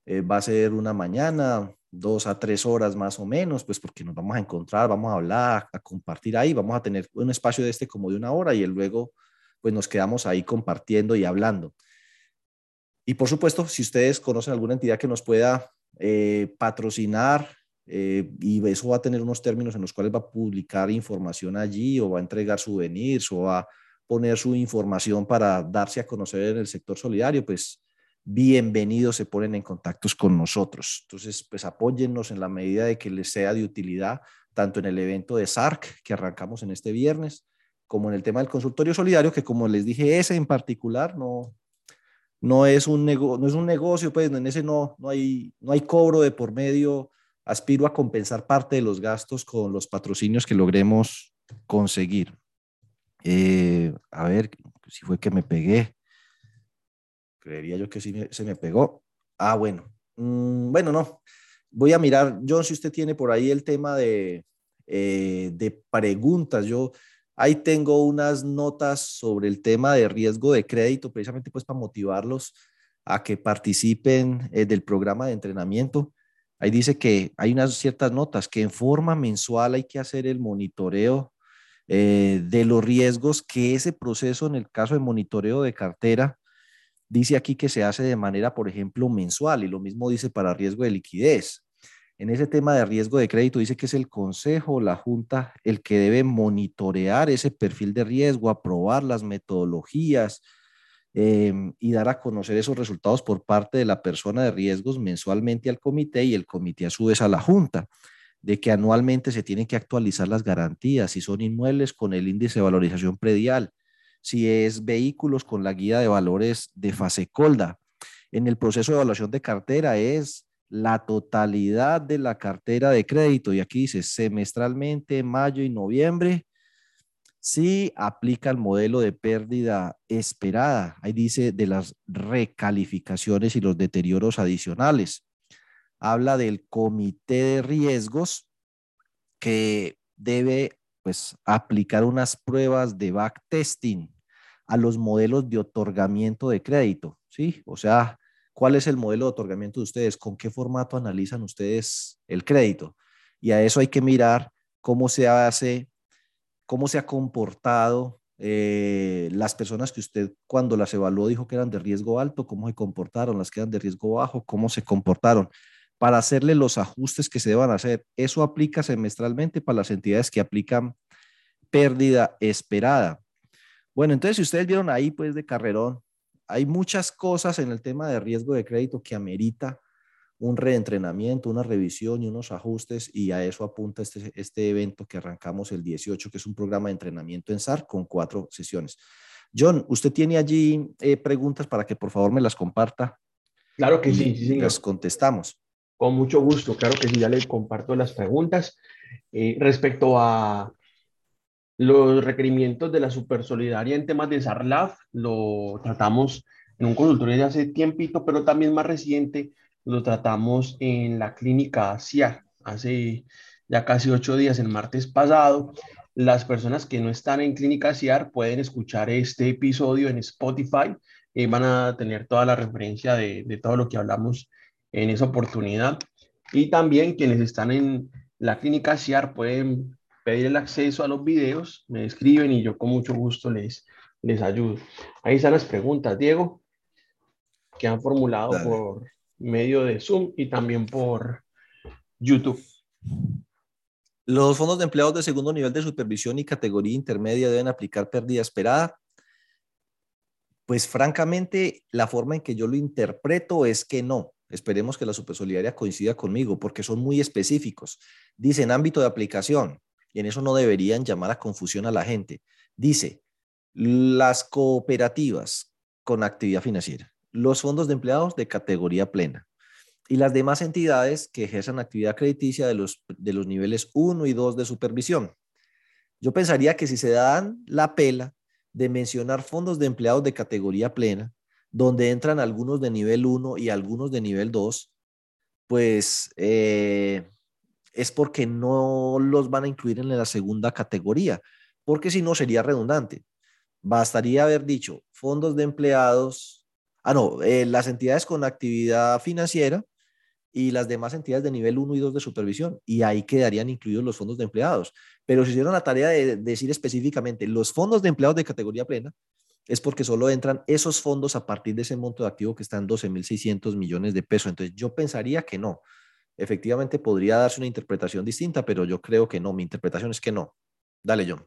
Eh, va a ser una mañana, dos a tres horas más o menos, pues porque nos vamos a encontrar, vamos a hablar, a compartir ahí, vamos a tener un espacio de este como de una hora y luego pues nos quedamos ahí compartiendo y hablando. Y por supuesto, si ustedes conocen alguna entidad que nos pueda eh, patrocinar eh, y eso va a tener unos términos en los cuales va a publicar información allí o va a entregar souvenirs o va a poner su información para darse a conocer en el sector solidario, pues bienvenidos se ponen en contactos con nosotros. Entonces, pues apóyennos en la medida de que les sea de utilidad, tanto en el evento de SARC que arrancamos en este viernes, como en el tema del consultorio solidario, que como les dije, ese en particular no, no, es, un no es un negocio, pues en ese no, no, hay, no hay cobro de por medio. Aspiro a compensar parte de los gastos con los patrocinios que logremos conseguir. Eh, a ver, si fue que me pegué. Creería yo que sí se me pegó. Ah, bueno. Mm, bueno, no. Voy a mirar, John, si usted tiene por ahí el tema de, eh, de preguntas. Yo ahí tengo unas notas sobre el tema de riesgo de crédito, precisamente pues para motivarlos a que participen eh, del programa de entrenamiento. Ahí dice que hay unas ciertas notas que en forma mensual hay que hacer el monitoreo eh, de los riesgos que ese proceso en el caso de monitoreo de cartera dice aquí que se hace de manera, por ejemplo, mensual y lo mismo dice para riesgo de liquidez. En ese tema de riesgo de crédito dice que es el consejo, la junta, el que debe monitorear ese perfil de riesgo, aprobar las metodologías em, y dar a conocer esos resultados por parte de la persona de riesgos mensualmente al comité y el comité a su vez a la junta de que anualmente se tienen que actualizar las garantías, si son inmuebles con el índice de valorización predial, si es vehículos con la guía de valores de fase colda. En el proceso de evaluación de cartera es la totalidad de la cartera de crédito y aquí dice semestralmente, mayo y noviembre, si aplica el modelo de pérdida esperada. Ahí dice de las recalificaciones y los deterioros adicionales habla del comité de riesgos que debe pues aplicar unas pruebas de backtesting a los modelos de otorgamiento de crédito, ¿sí? O sea, ¿cuál es el modelo de otorgamiento de ustedes? ¿Con qué formato analizan ustedes el crédito? Y a eso hay que mirar cómo se hace, cómo se ha comportado eh, las personas que usted cuando las evaluó dijo que eran de riesgo alto, cómo se comportaron, las que eran de riesgo bajo, cómo se comportaron para hacerle los ajustes que se deban hacer. Eso aplica semestralmente para las entidades que aplican pérdida esperada. Bueno, entonces si ustedes vieron ahí, pues de carrerón, hay muchas cosas en el tema de riesgo de crédito que amerita un reentrenamiento, una revisión y unos ajustes, y a eso apunta este, este evento que arrancamos el 18, que es un programa de entrenamiento en SAR con cuatro sesiones. John, ¿usted tiene allí eh, preguntas para que por favor me las comparta? Claro que sí, sí Las contestamos. Con mucho gusto, claro que sí, ya le comparto las preguntas. Eh, respecto a los requerimientos de la Supersolidaria en temas de SARLAF, lo tratamos en un consultorio de hace tiempito, pero también más reciente, lo tratamos en la clínica CIA hace ya casi ocho días, el martes pasado. Las personas que no están en Clínica CIAR pueden escuchar este episodio en Spotify y van a tener toda la referencia de, de todo lo que hablamos en esa oportunidad. Y también quienes están en la Clínica CIAR pueden pedir el acceso a los videos, me escriben y yo con mucho gusto les, les ayudo. Ahí están las preguntas, Diego, que han formulado por medio de Zoom y también por YouTube. Los fondos de empleados de segundo nivel de supervisión y categoría intermedia deben aplicar pérdida esperada. Pues francamente, la forma en que yo lo interpreto es que no. Esperemos que la supersolidaria coincida conmigo porque son muy específicos. Dicen ámbito de aplicación y en eso no deberían llamar a confusión a la gente. Dice, las cooperativas con actividad financiera, los fondos de empleados de categoría plena, y las demás entidades que ejerzan actividad crediticia de los, de los niveles 1 y 2 de supervisión. Yo pensaría que si se dan la pela de mencionar fondos de empleados de categoría plena, donde entran algunos de nivel 1 y algunos de nivel 2, pues eh, es porque no los van a incluir en la segunda categoría, porque si no sería redundante. Bastaría haber dicho fondos de empleados, ah, no, eh, las entidades con actividad financiera y las demás entidades de nivel 1 y 2 de supervisión, y ahí quedarían incluidos los fondos de empleados. Pero si hicieron la tarea de decir específicamente los fondos de empleados de categoría plena, es porque solo entran esos fondos a partir de ese monto de activo que está en 12.600 millones de pesos. Entonces, yo pensaría que no. Efectivamente, podría darse una interpretación distinta, pero yo creo que no. Mi interpretación es que no. Dale, John.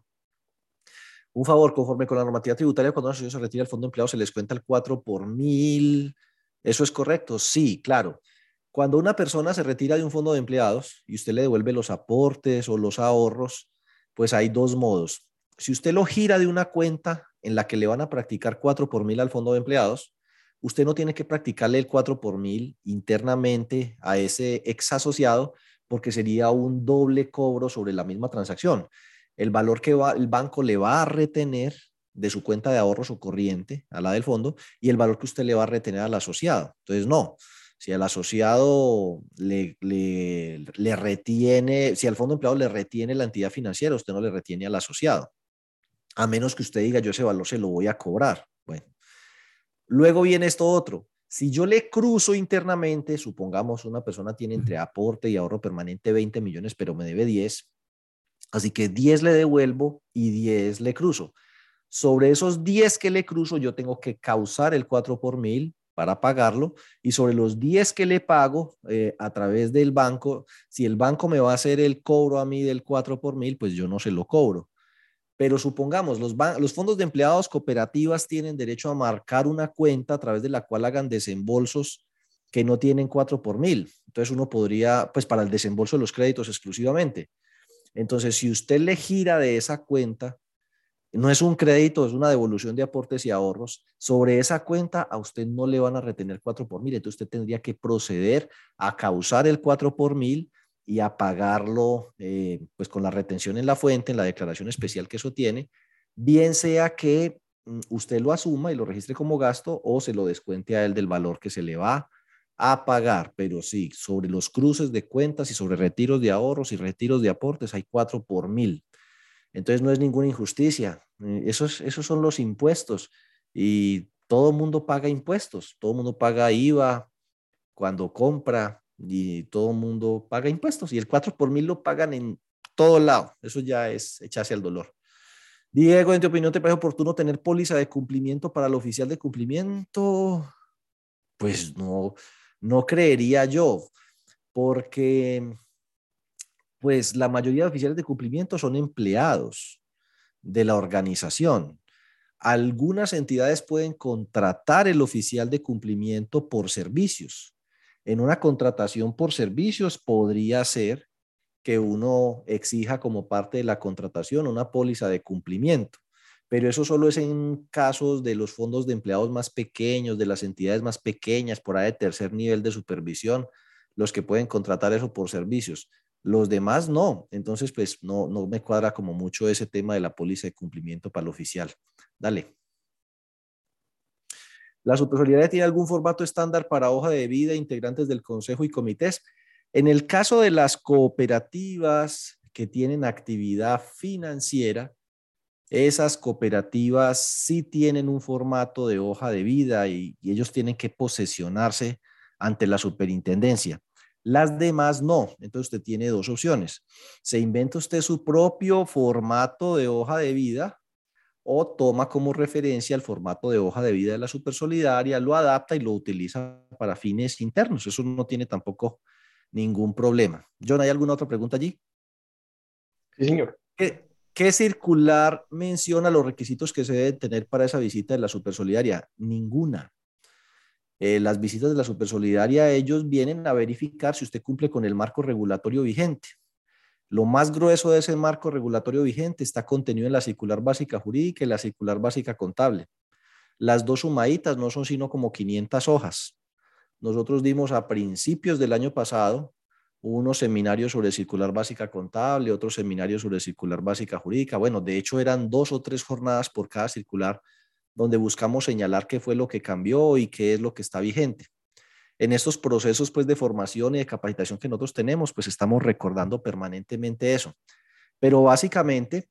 Un favor, conforme con la normativa tributaria, cuando una asociación se retira el fondo de empleado, se les cuenta el 4 por mil. ¿Eso es correcto? Sí, claro. Cuando una persona se retira de un fondo de empleados y usted le devuelve los aportes o los ahorros, pues hay dos modos. Si usted lo gira de una cuenta en la que le van a practicar 4 por mil al fondo de empleados, usted no tiene que practicarle el 4 por mil internamente a ese ex asociado porque sería un doble cobro sobre la misma transacción. El valor que el banco le va a retener de su cuenta de ahorros o corriente a la del fondo y el valor que usted le va a retener al asociado. Entonces, no, si al asociado le, le, retiene, si al fondo empleado le retiene la entidad financiera, usted no le retiene al asociado. A menos que usted diga, yo ese valor se lo voy a cobrar. Bueno. Luego viene esto otro. Si yo le cruzo internamente, supongamos una persona tiene entre aporte y ahorro permanente 20 millones, pero me debe 10. Así que 10 le devuelvo y 10 le cruzo. Sobre esos 10 que le cruzo, yo tengo que causar el 4 por mil para pagarlo y sobre los 10 que le pago eh, a través del banco, si el banco me va a hacer el cobro a mí del 4 por mil, pues yo no se lo cobro. Pero supongamos, los, los fondos de empleados cooperativas tienen derecho a marcar una cuenta a través de la cual hagan desembolsos que no tienen 4 por mil. Entonces uno podría, pues para el desembolso de los créditos exclusivamente. Entonces, si usted le gira de esa cuenta, no es un crédito, es una devolución de aportes y ahorros. Sobre esa cuenta a usted no le van a retener 4 por mil, entonces usted tendría que proceder a causar el 4 por mil y a pagarlo eh, pues con la retención en la fuente, en la declaración especial que eso tiene, bien sea que mm, usted lo asuma y lo registre como gasto o se lo descuente a él del valor que se le va a pagar, pero sí, sobre los cruces de cuentas y sobre retiros de ahorros y retiros de aportes hay 4 por mil. Entonces no es ninguna injusticia. Eh, esos, esos son los impuestos y todo mundo paga impuestos, todo mundo paga IVA cuando compra y todo el mundo paga impuestos y el 4 por mil lo pagan en todo lado. Eso ya es echarse al dolor. Diego, en tu opinión, ¿te parece oportuno tener póliza de cumplimiento para el oficial de cumplimiento? Pues no, no creería yo, porque pues la mayoría de oficiales de cumplimiento son empleados de la organización. Algunas entidades pueden contratar el oficial de cumplimiento por servicios. En una contratación por servicios podría ser que uno exija como parte de la contratación una póliza de cumplimiento, pero eso solo es en casos de los fondos de empleados más pequeños, de las entidades más pequeñas, por ahí de tercer nivel de supervisión, los que pueden contratar eso por servicios. Los demás no. Entonces, pues no, no me cuadra como mucho ese tema de la póliza de cumplimiento para el oficial. Dale. ¿La supersolidaridad tiene algún formato estándar para hoja de vida, integrantes del consejo y comités? En el caso de las cooperativas que tienen actividad financiera, esas cooperativas sí tienen un formato de hoja de vida y, ellos tienen que posesionarse ante la superintendencia. Las demás no. Entonces usted tiene dos opciones. Se inventa usted su propio formato de hoja de vida o toma como referencia el formato de hoja de vida de la supersolidaria, lo adapta y lo utiliza para fines internos. Eso no tiene tampoco ningún problema. John, ¿hay alguna otra pregunta allí? Sí, señor. ¿Qué, circular menciona los requisitos que se deben tener para esa visita de la supersolidaria? Ninguna. Eh, las visitas de la supersolidaria, ellos vienen a verificar si usted cumple con el marco regulatorio vigente. Lo más grueso de ese marco regulatorio vigente está contenido en la circular básica jurídica y la circular básica contable. Las dos sumaditas no son sino como 500 hojas. Nosotros dimos a principios del año pasado unos seminarios sobre circular básica contable, otros seminarios sobre circular básica jurídica. Bueno, de hecho eran dos o tres jornadas por cada circular donde buscamos señalar qué fue lo que cambió y qué es lo que está vigente en estos procesos pues, de formación y de capacitación que nosotros tenemos, pues estamos recordando permanentemente eso. Pero básicamente,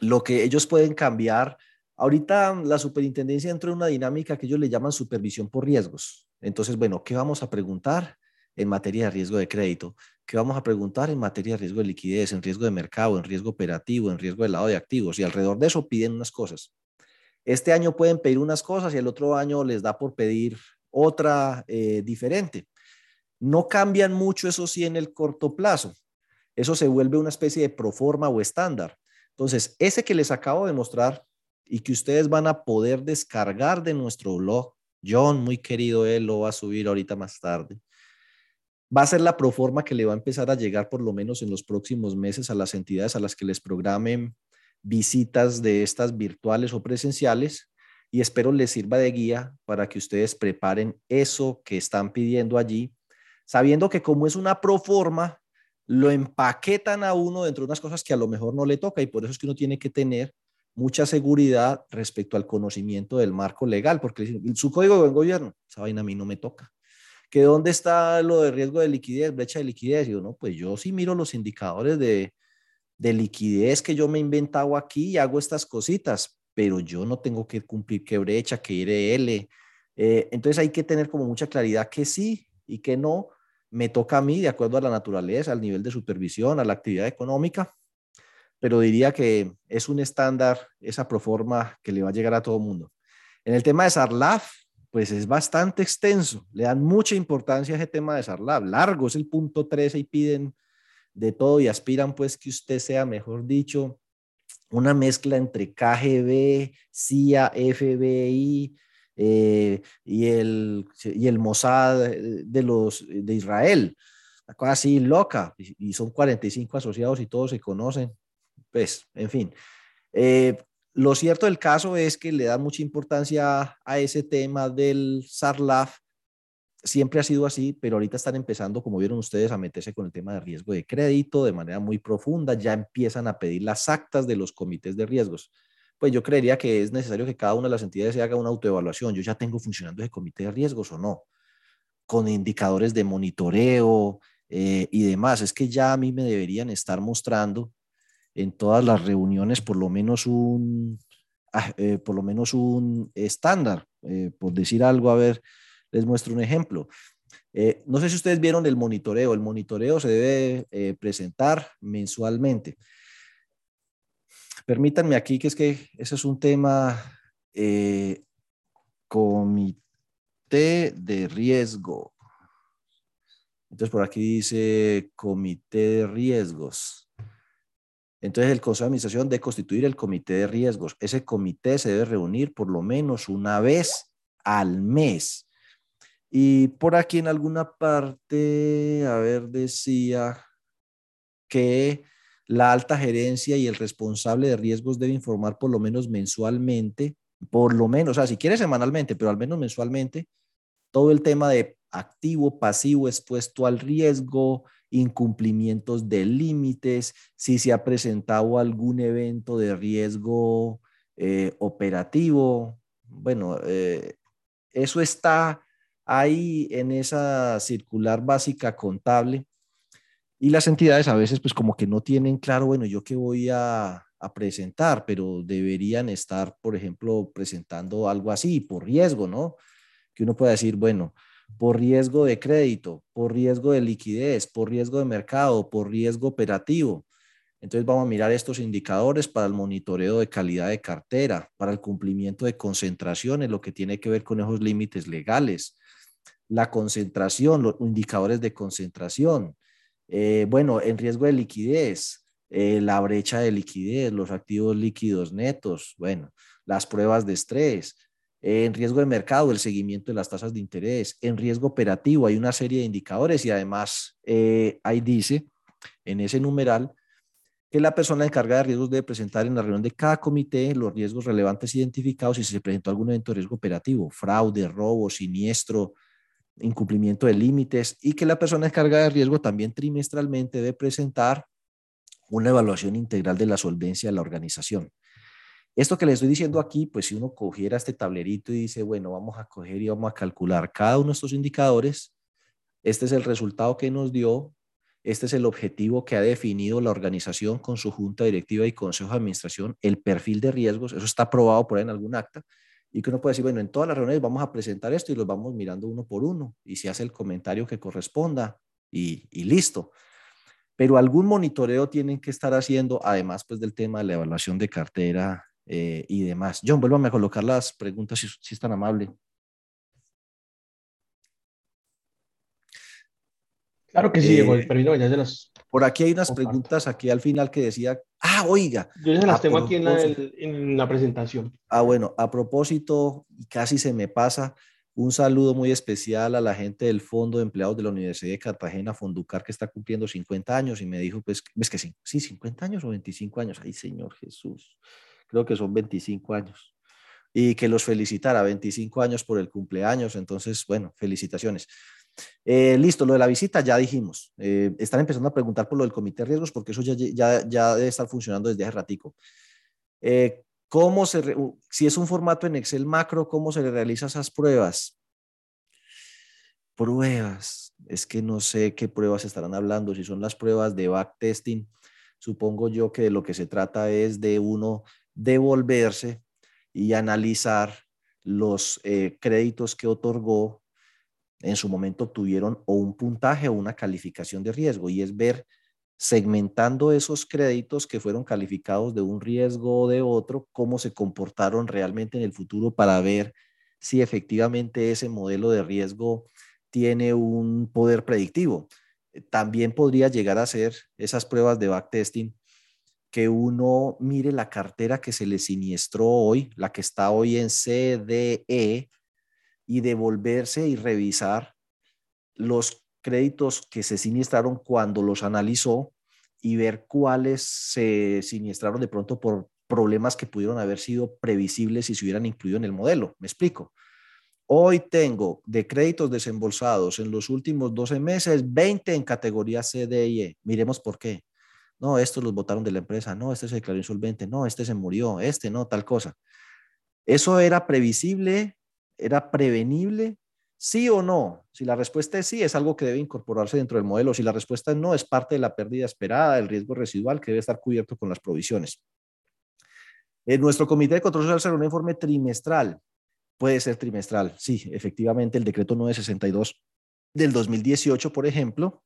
lo que ellos pueden cambiar, ahorita la superintendencia entró en una dinámica que ellos le llaman supervisión por riesgos. Entonces, bueno, ¿qué vamos a preguntar en materia de riesgo de crédito? ¿Qué vamos a preguntar en materia de riesgo de liquidez, en riesgo de mercado, en riesgo operativo, en riesgo de lado de activos? Y alrededor de eso piden unas cosas. Este año pueden pedir unas cosas y el otro año les da por pedir otra eh, diferente. No cambian mucho, eso sí, en el corto plazo. Eso se vuelve una especie de proforma o estándar. Entonces, ese que les acabo de mostrar y que ustedes van a poder descargar de nuestro blog, John, muy querido, él lo va a subir ahorita más tarde. Va a ser la proforma que le va a empezar a llegar por lo menos en los próximos meses a las entidades a las que les programen visitas de estas virtuales o presenciales y espero les sirva de guía para que ustedes preparen eso que están pidiendo allí, sabiendo que como es una proforma, lo empaquetan a uno dentro de unas cosas que a lo mejor no le toca y por eso es que uno tiene que tener mucha seguridad respecto al conocimiento del marco legal, porque su código de buen gobierno, esa vaina a mí no me toca. ¿Que dónde está lo de riesgo de liquidez, brecha de liquidez? Yo, no, pues yo sí miro los indicadores de, de liquidez que yo me he inventado aquí y hago estas cositas, pero yo no tengo que cumplir qué brecha, qué IRL. Eh, entonces hay que tener como mucha claridad que sí y que no me toca a mí de acuerdo a la naturaleza, al nivel de supervisión, a la actividad económica, pero diría que es un estándar, esa proforma que le va a llegar a todo el mundo. En el tema de SARLAF, pues es bastante extenso, le dan mucha importancia a ese tema de SARLAF, largo, es el punto 13 y piden de todo y aspiran pues que usted sea, mejor dicho, una mezcla entre KGB, CIA, FBI eh, y, el, y el Mossad de, los, de Israel. Una cosa así loca, y, son 45 asociados y todos se conocen. Pues, en fin. Eh, lo cierto del caso es que le da mucha importancia a ese tema del SARLAF siempre ha sido así, pero ahorita están empezando, como vieron ustedes, a meterse con el tema de riesgo de crédito de manera muy profunda, ya empiezan a pedir las actas de los comités de riesgos. Pues yo creería que es necesario que cada una de las entidades se haga una autoevaluación. Yo ya tengo funcionando ese comité de riesgos o no, con indicadores de monitoreo eh, y demás. Es que ya a mí me deberían estar mostrando en todas las reuniones por lo menos un, ah, eh, por lo menos un estándar, eh, por decir algo, a ver, les muestro un ejemplo. Eh, no sé si ustedes vieron el monitoreo. El monitoreo se debe eh, presentar mensualmente. Permítanme aquí que es que ese es un tema eh, comité de riesgo. Entonces por aquí dice comité de riesgos. Entonces el Consejo de Administración debe constituir el comité de riesgos. Ese comité se debe reunir por lo menos una vez al mes. Y por aquí en alguna parte, a ver, decía que la alta gerencia y el responsable de riesgos debe informar por lo menos mensualmente, por lo menos, o sea, si quiere semanalmente, pero al menos mensualmente, todo el tema de activo, pasivo expuesto al riesgo, incumplimientos de límites, si se ha presentado algún evento de riesgo eh, operativo. Bueno, eh, eso está Ahí en esa circular básica contable, Y las entidades a veces pues como que no tienen claro, bueno, yo qué voy a, a presentar, pero deberían estar, por ejemplo, presentando algo así por riesgo, ¿no? Que uno pueda decir, bueno, por riesgo de crédito, por riesgo de liquidez, por riesgo de mercado, por riesgo operativo. Entonces vamos a mirar estos indicadores para el monitoreo de calidad de cartera, para el cumplimiento de concentraciones, lo que tiene que ver con esos límites legales, la concentración, los indicadores de concentración. Eh, bueno, en riesgo de liquidez, eh, la brecha de liquidez, los activos líquidos netos, bueno, las pruebas de estrés, en riesgo de mercado, el seguimiento de las tasas de interés, en riesgo operativo, hay una serie de indicadores y además eh, ahí dice en ese numeral que la persona encargada de riesgos debe presentar en la reunión de cada comité los riesgos relevantes identificados y si se presentó algún evento de riesgo operativo, fraude, robo, siniestro, incumplimiento de límites y que la persona encargada de riesgo también trimestralmente debe presentar una evaluación integral de la solvencia de la organización. Esto que le estoy diciendo aquí, pues si uno cogiera este tablerito y dice, bueno, vamos a coger y vamos a calcular cada uno de estos indicadores, este es el resultado que nos dio, este es el objetivo que ha definido la organización con su junta directiva y consejo de administración, el perfil de riesgos, eso está aprobado por ahí en algún acta, y que uno puede decir, bueno, en todas las reuniones vamos a presentar esto y los vamos mirando uno por uno, y se hace el comentario que corresponda, y, y listo pero algún monitoreo tienen que estar haciendo, además pues del tema de la evaluación de cartera eh, y demás. John, vuélvame a colocar las preguntas si, si es tan amable. Claro que sí, Diego, eh, ya se las... Por aquí hay unas preguntas aquí al final que decía, ah, oiga. Yo ya las tengo aquí en la, en la presentación. Ah, bueno, a propósito, casi se me pasa, un saludo muy especial a la gente del Fondo de Empleados de la Universidad de Cartagena, Fonducar, que está cumpliendo 50 años y me dijo, pues, es que sí, sí, 50 años o 25 años. Ay, Señor Jesús, creo que son 25 años. Y que los felicitara, 25 años por el cumpleaños. Entonces, bueno, felicitaciones. Eh, listo, lo de la visita ya dijimos. Eh, están empezando a preguntar por lo del comité de riesgos porque eso ya, ya, ya debe estar funcionando desde hace ratico. Eh, ¿Cómo se, si es un formato en Excel macro, cómo se le realiza esas pruebas? Pruebas, es que no sé qué pruebas estarán hablando, si son las pruebas de backtesting, supongo yo que de lo que se trata es de uno devolverse y analizar los créditos que otorgó en su momento obtuvieron o un puntaje o una calificación de riesgo y es ver segmentando esos créditos que fueron calificados de un riesgo o de otro, cómo se comportaron realmente en el futuro para ver si efectivamente ese modelo de riesgo tiene un poder predictivo. Eh, también podría llegar a ser esas pruebas de backtesting que uno mire la cartera que se le siniestró hoy, la que está hoy en CDE, y devolverse y revisar los créditos que se siniestraron cuando los analizó y ver cuáles se siniestraron de pronto por problemas que pudieron haber sido previsibles si se hubieran incluido en el modelo. Me explico. Hoy tengo de créditos desembolsados en los últimos 12 meses 20 en categoría C, D y E. Miremos por qué. No, estos los votaron de la empresa. No, este se declaró insolvente. No, este se murió. Este no, tal cosa. ¿Eso era previsible? ¿Era prevenible? ¿Sí o no? Si la respuesta es sí, es algo que debe incorporarse dentro del modelo. Si la respuesta es no, es parte de la pérdida esperada, el riesgo residual que debe estar cubierto con las provisiones. En nuestro comité de control social será un informe trimestral. Puede ser trimestral, sí, efectivamente el decreto 962 del 2018, por ejemplo,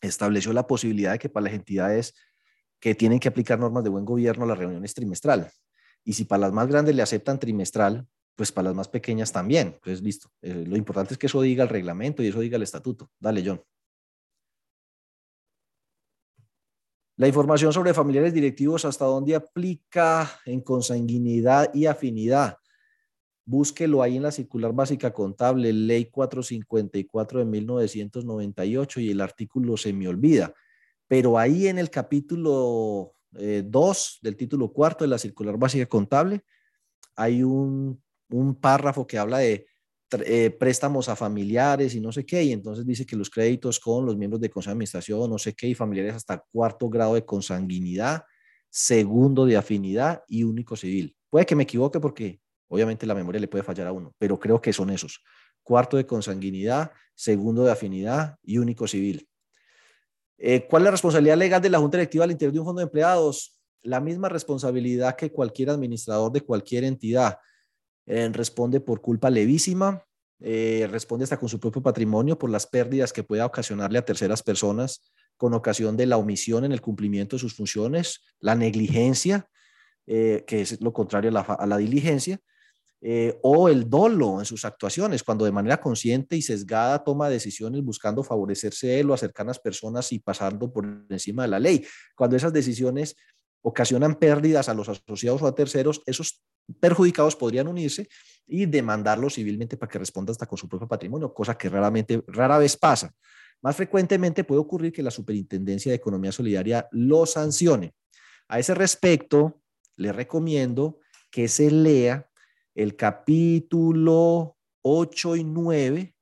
estableció la posibilidad de que para las entidades que tienen que aplicar normas de buen gobierno la reunión es trimestral. Y si para las más grandes le aceptan trimestral, pues para las más pequeñas también. Pues listo. Eh, lo importante es que eso diga el reglamento y eso diga el estatuto. Dale, John. La información sobre familiares directivos, hasta dónde aplica en consanguinidad y afinidad. Búsquelo ahí en la circular básica contable, ley 454 de 1998 y el artículo se me olvida. Pero ahí en el capítulo 2 eh, del título cuarto de la circular básica contable hay un un párrafo que habla de eh, préstamos a familiares y no sé qué, y entonces dice que los créditos con los miembros de consejo de administración, no sé qué, y familiares hasta cuarto grado de consanguinidad, segundo de afinidad y único civil. Puede que me equivoque porque obviamente la memoria le puede fallar a uno, pero creo que son esos. Cuarto de consanguinidad, segundo de afinidad y único civil. Eh, ¿Cuál es la responsabilidad legal de la Junta Directiva al interior de un fondo de empleados? La misma responsabilidad que cualquier administrador de cualquier entidad. Eh, responde por culpa levísima, eh, responde hasta con su propio patrimonio por las pérdidas que pueda ocasionarle a terceras personas con ocasión de la omisión en el cumplimiento de sus funciones, la negligencia, que es lo contrario a la diligencia, eh, o el dolo en sus actuaciones, cuando de manera consciente y sesgada toma decisiones buscando favorecerse él o a cercanas personas y pasando por encima de la ley. Cuando esas decisiones ocasionan pérdidas a los asociados o a terceros, esos perjudicados podrían unirse y demandarlo civilmente para que responda hasta con su propio patrimonio, cosa que raramente, rara vez pasa. Más frecuentemente puede ocurrir que la Superintendencia de Economía Solidaria lo sancione. A ese respecto, le recomiendo que se lea el capítulo 8 y 9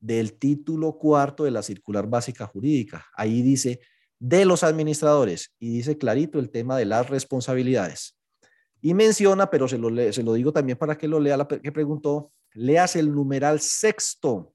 del título cuarto de la circular básica jurídica. Ahí dice de los administradores y dice clarito el tema de las responsabilidades. Y menciona, pero se lo, se lo digo también para que lo lea la que preguntó, leas el numeral sexto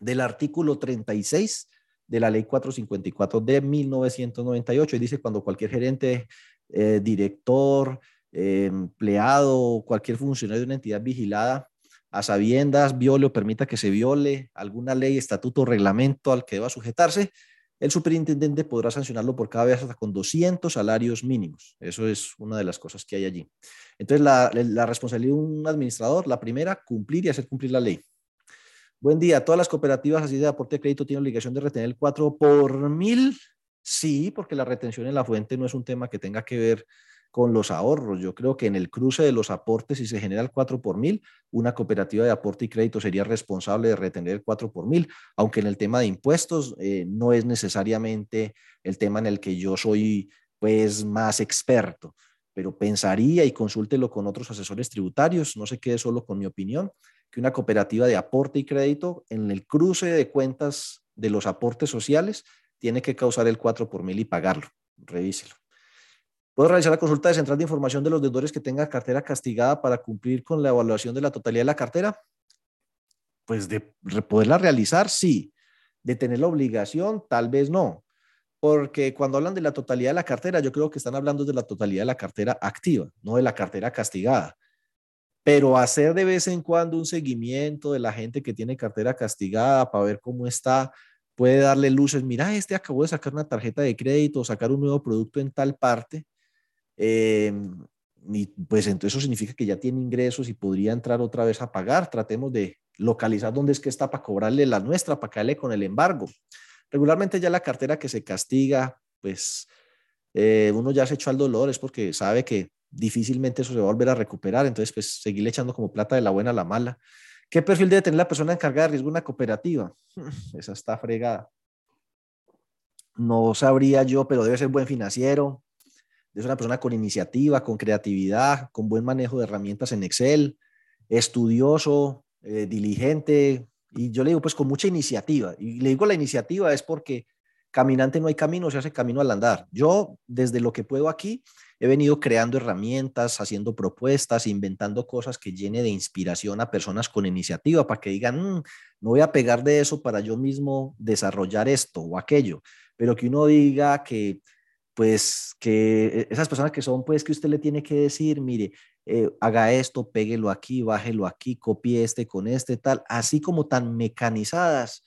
del artículo 36 de la ley 454 de 1998 y dice cuando cualquier gerente, eh, director, empleado, cualquier funcionario de una entidad vigilada a sabiendas viole o permita que se viole alguna ley, estatuto reglamento al que deba sujetarse, el superintendente podrá sancionarlo por cada vez hasta con 200 salarios mínimos. Eso es una de las cosas que hay allí. Entonces, la, responsabilidad de un administrador, la primera, cumplir y hacer cumplir la ley. Buen día. ¿Todas las cooperativas así de aporte de crédito tienen obligación de retener el 4 por mil? Sí, porque la retención en la fuente no es un tema que tenga que ver con los ahorros. Yo creo que en el cruce de los aportes, si se genera el 4 por mil, una cooperativa de aporte y crédito sería responsable de retener el 4 por mil, aunque en el tema de impuestos eh, no es necesariamente el tema en el que yo soy pues más experto, pero pensaría y consúltelo con otros asesores tributarios, no se quede solo con mi opinión, que una cooperativa de aporte y crédito en el cruce de cuentas de los aportes sociales tiene que causar el 4 por mil y pagarlo. Revíselo. Puedo realizar la consulta de central de información de los deudores que tengan cartera castigada para cumplir con la evaluación de la totalidad de la cartera. Pues de poderla realizar, sí. De tener la obligación, tal vez no. Porque cuando hablan de la totalidad de la cartera, yo creo que están hablando de la totalidad de la cartera activa, no de la cartera castigada. Pero hacer de vez en cuando un seguimiento de la gente que tiene cartera castigada para ver cómo está, puede darle luces. Mira, este acabó de sacar una tarjeta de crédito, sacar un nuevo producto en tal parte eh, y pues entonces eso significa que ya tiene ingresos y podría entrar otra vez a pagar. Tratemos de localizar dónde es que está para cobrarle la nuestra, para caerle con el embargo. Regularmente ya la cartera que se castiga, pues eh, uno ya se echó al dolor, es porque sabe que difícilmente eso se va a volver a recuperar, entonces pues seguirle echando como plata de la buena a la mala. ¿Qué perfil debe tener la persona encargada de riesgo de una cooperativa? Esa está fregada. No sabría yo, pero debe ser buen financiero, es una persona con iniciativa, con creatividad, con buen manejo de herramientas en Excel, estudioso, eh, diligente, y yo le digo pues con mucha iniciativa. Y le digo la iniciativa es porque caminante no hay camino, se hace camino al andar. Yo, desde lo que puedo aquí, he venido creando herramientas, haciendo propuestas, inventando cosas que llene de inspiración a personas con iniciativa para que digan, no mm, voy a pegar de eso para yo mismo desarrollar esto o aquello, pero que uno diga que pues que e, esas personas que son, pues que usted le tiene que decir, mire, eh, haga esto, péguelo aquí, bájelo aquí, copie este con este, tal, así como tan mecanizadas,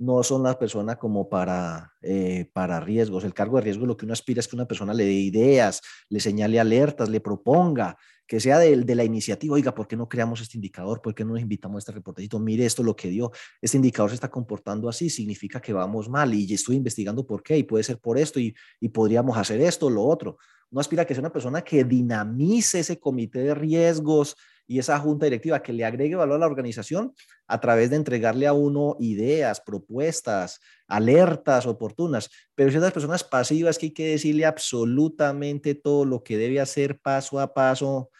no son las personas como para, eh, para riesgos. El cargo de riesgo lo que uno aspira es que una persona le dé ideas, le señale alertas, le proponga, que sea de, de, la iniciativa, oiga, ¿por qué no creamos este indicador? ¿Por qué no nos invitamos a este reportecito? Mire esto lo que dio, este indicador se está comportando así, significa que vamos mal y estoy investigando por qué y puede ser por esto y, y podríamos hacer esto, lo otro. Uno aspira a que sea una persona que dinamice ese comité de riesgos y esa junta directiva, que le agregue valor a la organización a través de entregarle a uno ideas, propuestas, alertas oportunas. Pero si esas personas pasivas que hay que decirle absolutamente todo lo que debe hacer paso a paso,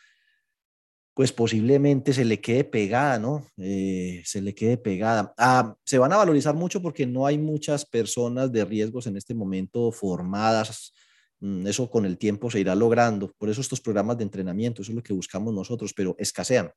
pues posiblemente se le quede pegada, ¿no? Eh, se le quede pegada. Ah, se van a valorizar mucho porque no hay muchas personas de riesgos en este momento formadas. Mm, eso con el tiempo se irá logrando. Por eso estos programas de entrenamiento, eso es lo que buscamos nosotros, pero escasean.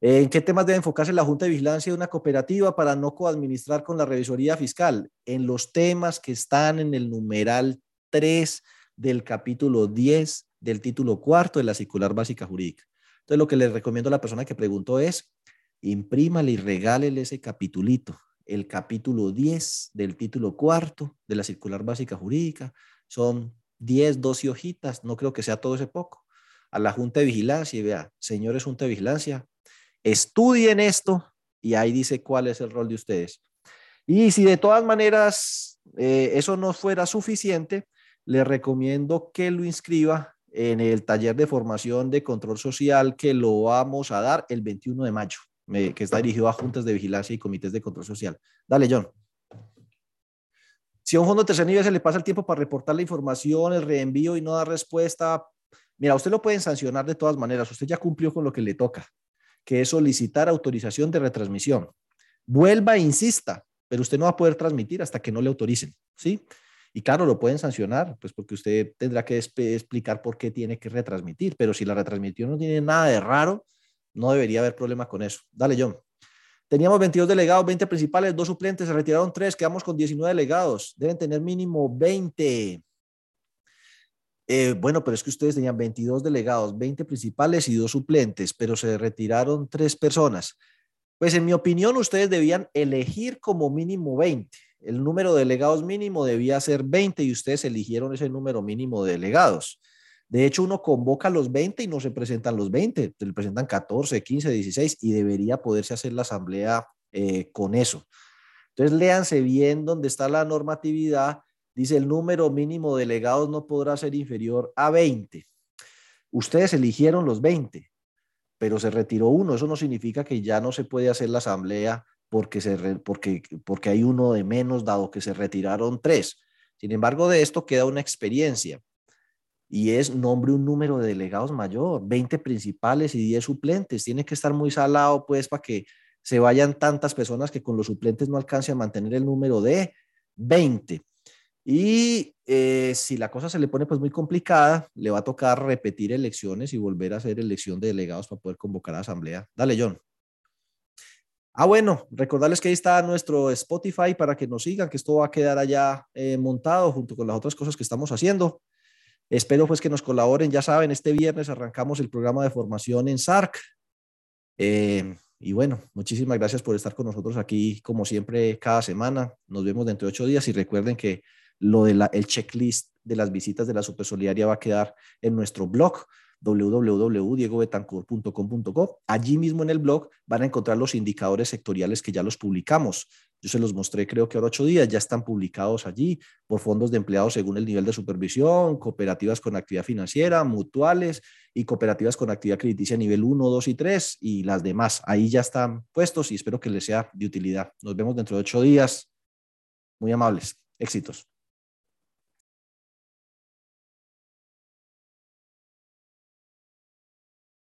¿En qué temas debe enfocarse la Junta de Vigilancia de una cooperativa para no coadministrar con la revisoría fiscal? En los temas que están en el numeral 3 del capítulo 10 del título cuarto de la circular básica jurídica. Entonces, lo que le recomiendo a la persona que preguntó es, imprímale y regálele ese capitulito, el capítulo 10 del título cuarto de la circular básica jurídica. Son 10, 12 hojitas, no creo que sea todo ese poco. A la Junta de Vigilancia y vea, señores Junta de Vigilancia, estudien esto y ahí dice cuál es el rol de ustedes. Y si de todas maneras eh, eso no fuera suficiente, le recomiendo que lo inscriba en el taller de formación de control social que lo vamos a dar el 21 de mayo, que está dirigido a juntas de vigilancia y comités de control social. Dale, John. Si a un fondo tercer nivel se le pasa el tiempo para reportar la información, el reenvío y no dar respuesta, mira, usted lo pueden sancionar de todas maneras. Usted ya cumplió con lo que le toca, que es solicitar autorización de retransmisión. Vuelva e insista, pero usted no va a poder transmitir hasta que no le autoricen, ¿sí? Y claro, lo pueden sancionar, pues porque usted tendrá que explicar por qué tiene que retransmitir, pero si la retransmisión no tiene nada de raro, no debería haber problema con eso. Dale, John. Teníamos 22 delegados, 20 principales, dos suplentes, se retiraron tres, quedamos con 19 delegados. Deben tener mínimo 20. Eh, bueno, pero es que ustedes tenían 22 delegados, 20 principales y dos suplentes, pero se retiraron tres personas. Pues en mi opinión, ustedes debían elegir como mínimo 20 el número de delegados mínimo debía ser 20 y ustedes eligieron ese número mínimo de delegados. De hecho, uno convoca a los 20 y no se presentan los 20, se presentan 14, 15, 16 y debería poderse hacer la asamblea eh, con eso. Entonces, léanse bien dónde está la normatividad. Dice el número mínimo de delegados no podrá ser inferior a 20. Ustedes eligieron los 20, pero se retiró uno. Eso no significa que ya no se puede hacer la asamblea porque, se porque, porque hay uno de menos, dado que se retiraron tres. Sin embargo, de esto queda una experiencia y es nombre un número de delegados mayor, 20 principales y 10 suplentes. Tiene que estar muy salado, pues, para que se vayan tantas personas que con los suplentes no alcance a mantener el número de 20. Y eh, si la cosa se le pone pues muy complicada, le va a tocar repetir elecciones y volver a hacer elección de delegados para poder convocar a asamblea. Dale, John. Ah, bueno, recordarles que ahí está nuestro Spotify para que nos sigan, que esto va a quedar allá eh, montado junto con las otras cosas que estamos haciendo. Espero pues que nos colaboren. Ya saben, este viernes arrancamos el programa de formación en SARC. Eh, y bueno, muchísimas gracias por estar con nosotros aquí, como siempre, cada semana. Nos vemos dentro de ocho días y recuerden que lo del el checklist de las visitas de la Supersolidaria va a quedar en nuestro blog www.diegobetancourt.com.co. Allí mismo en el blog van a encontrar los indicadores sectoriales que ya los publicamos. Yo se los mostré creo que ahora ocho días, ya están publicados allí por fondos de empleados según el nivel de supervisión, cooperativas con actividad financiera, mutuales y cooperativas con actividad crediticia nivel 1, 2 y 3 y las demás. Ahí ya están puestos y espero que les sea de utilidad. Nos vemos dentro de ocho días. Muy amables. Éxitos.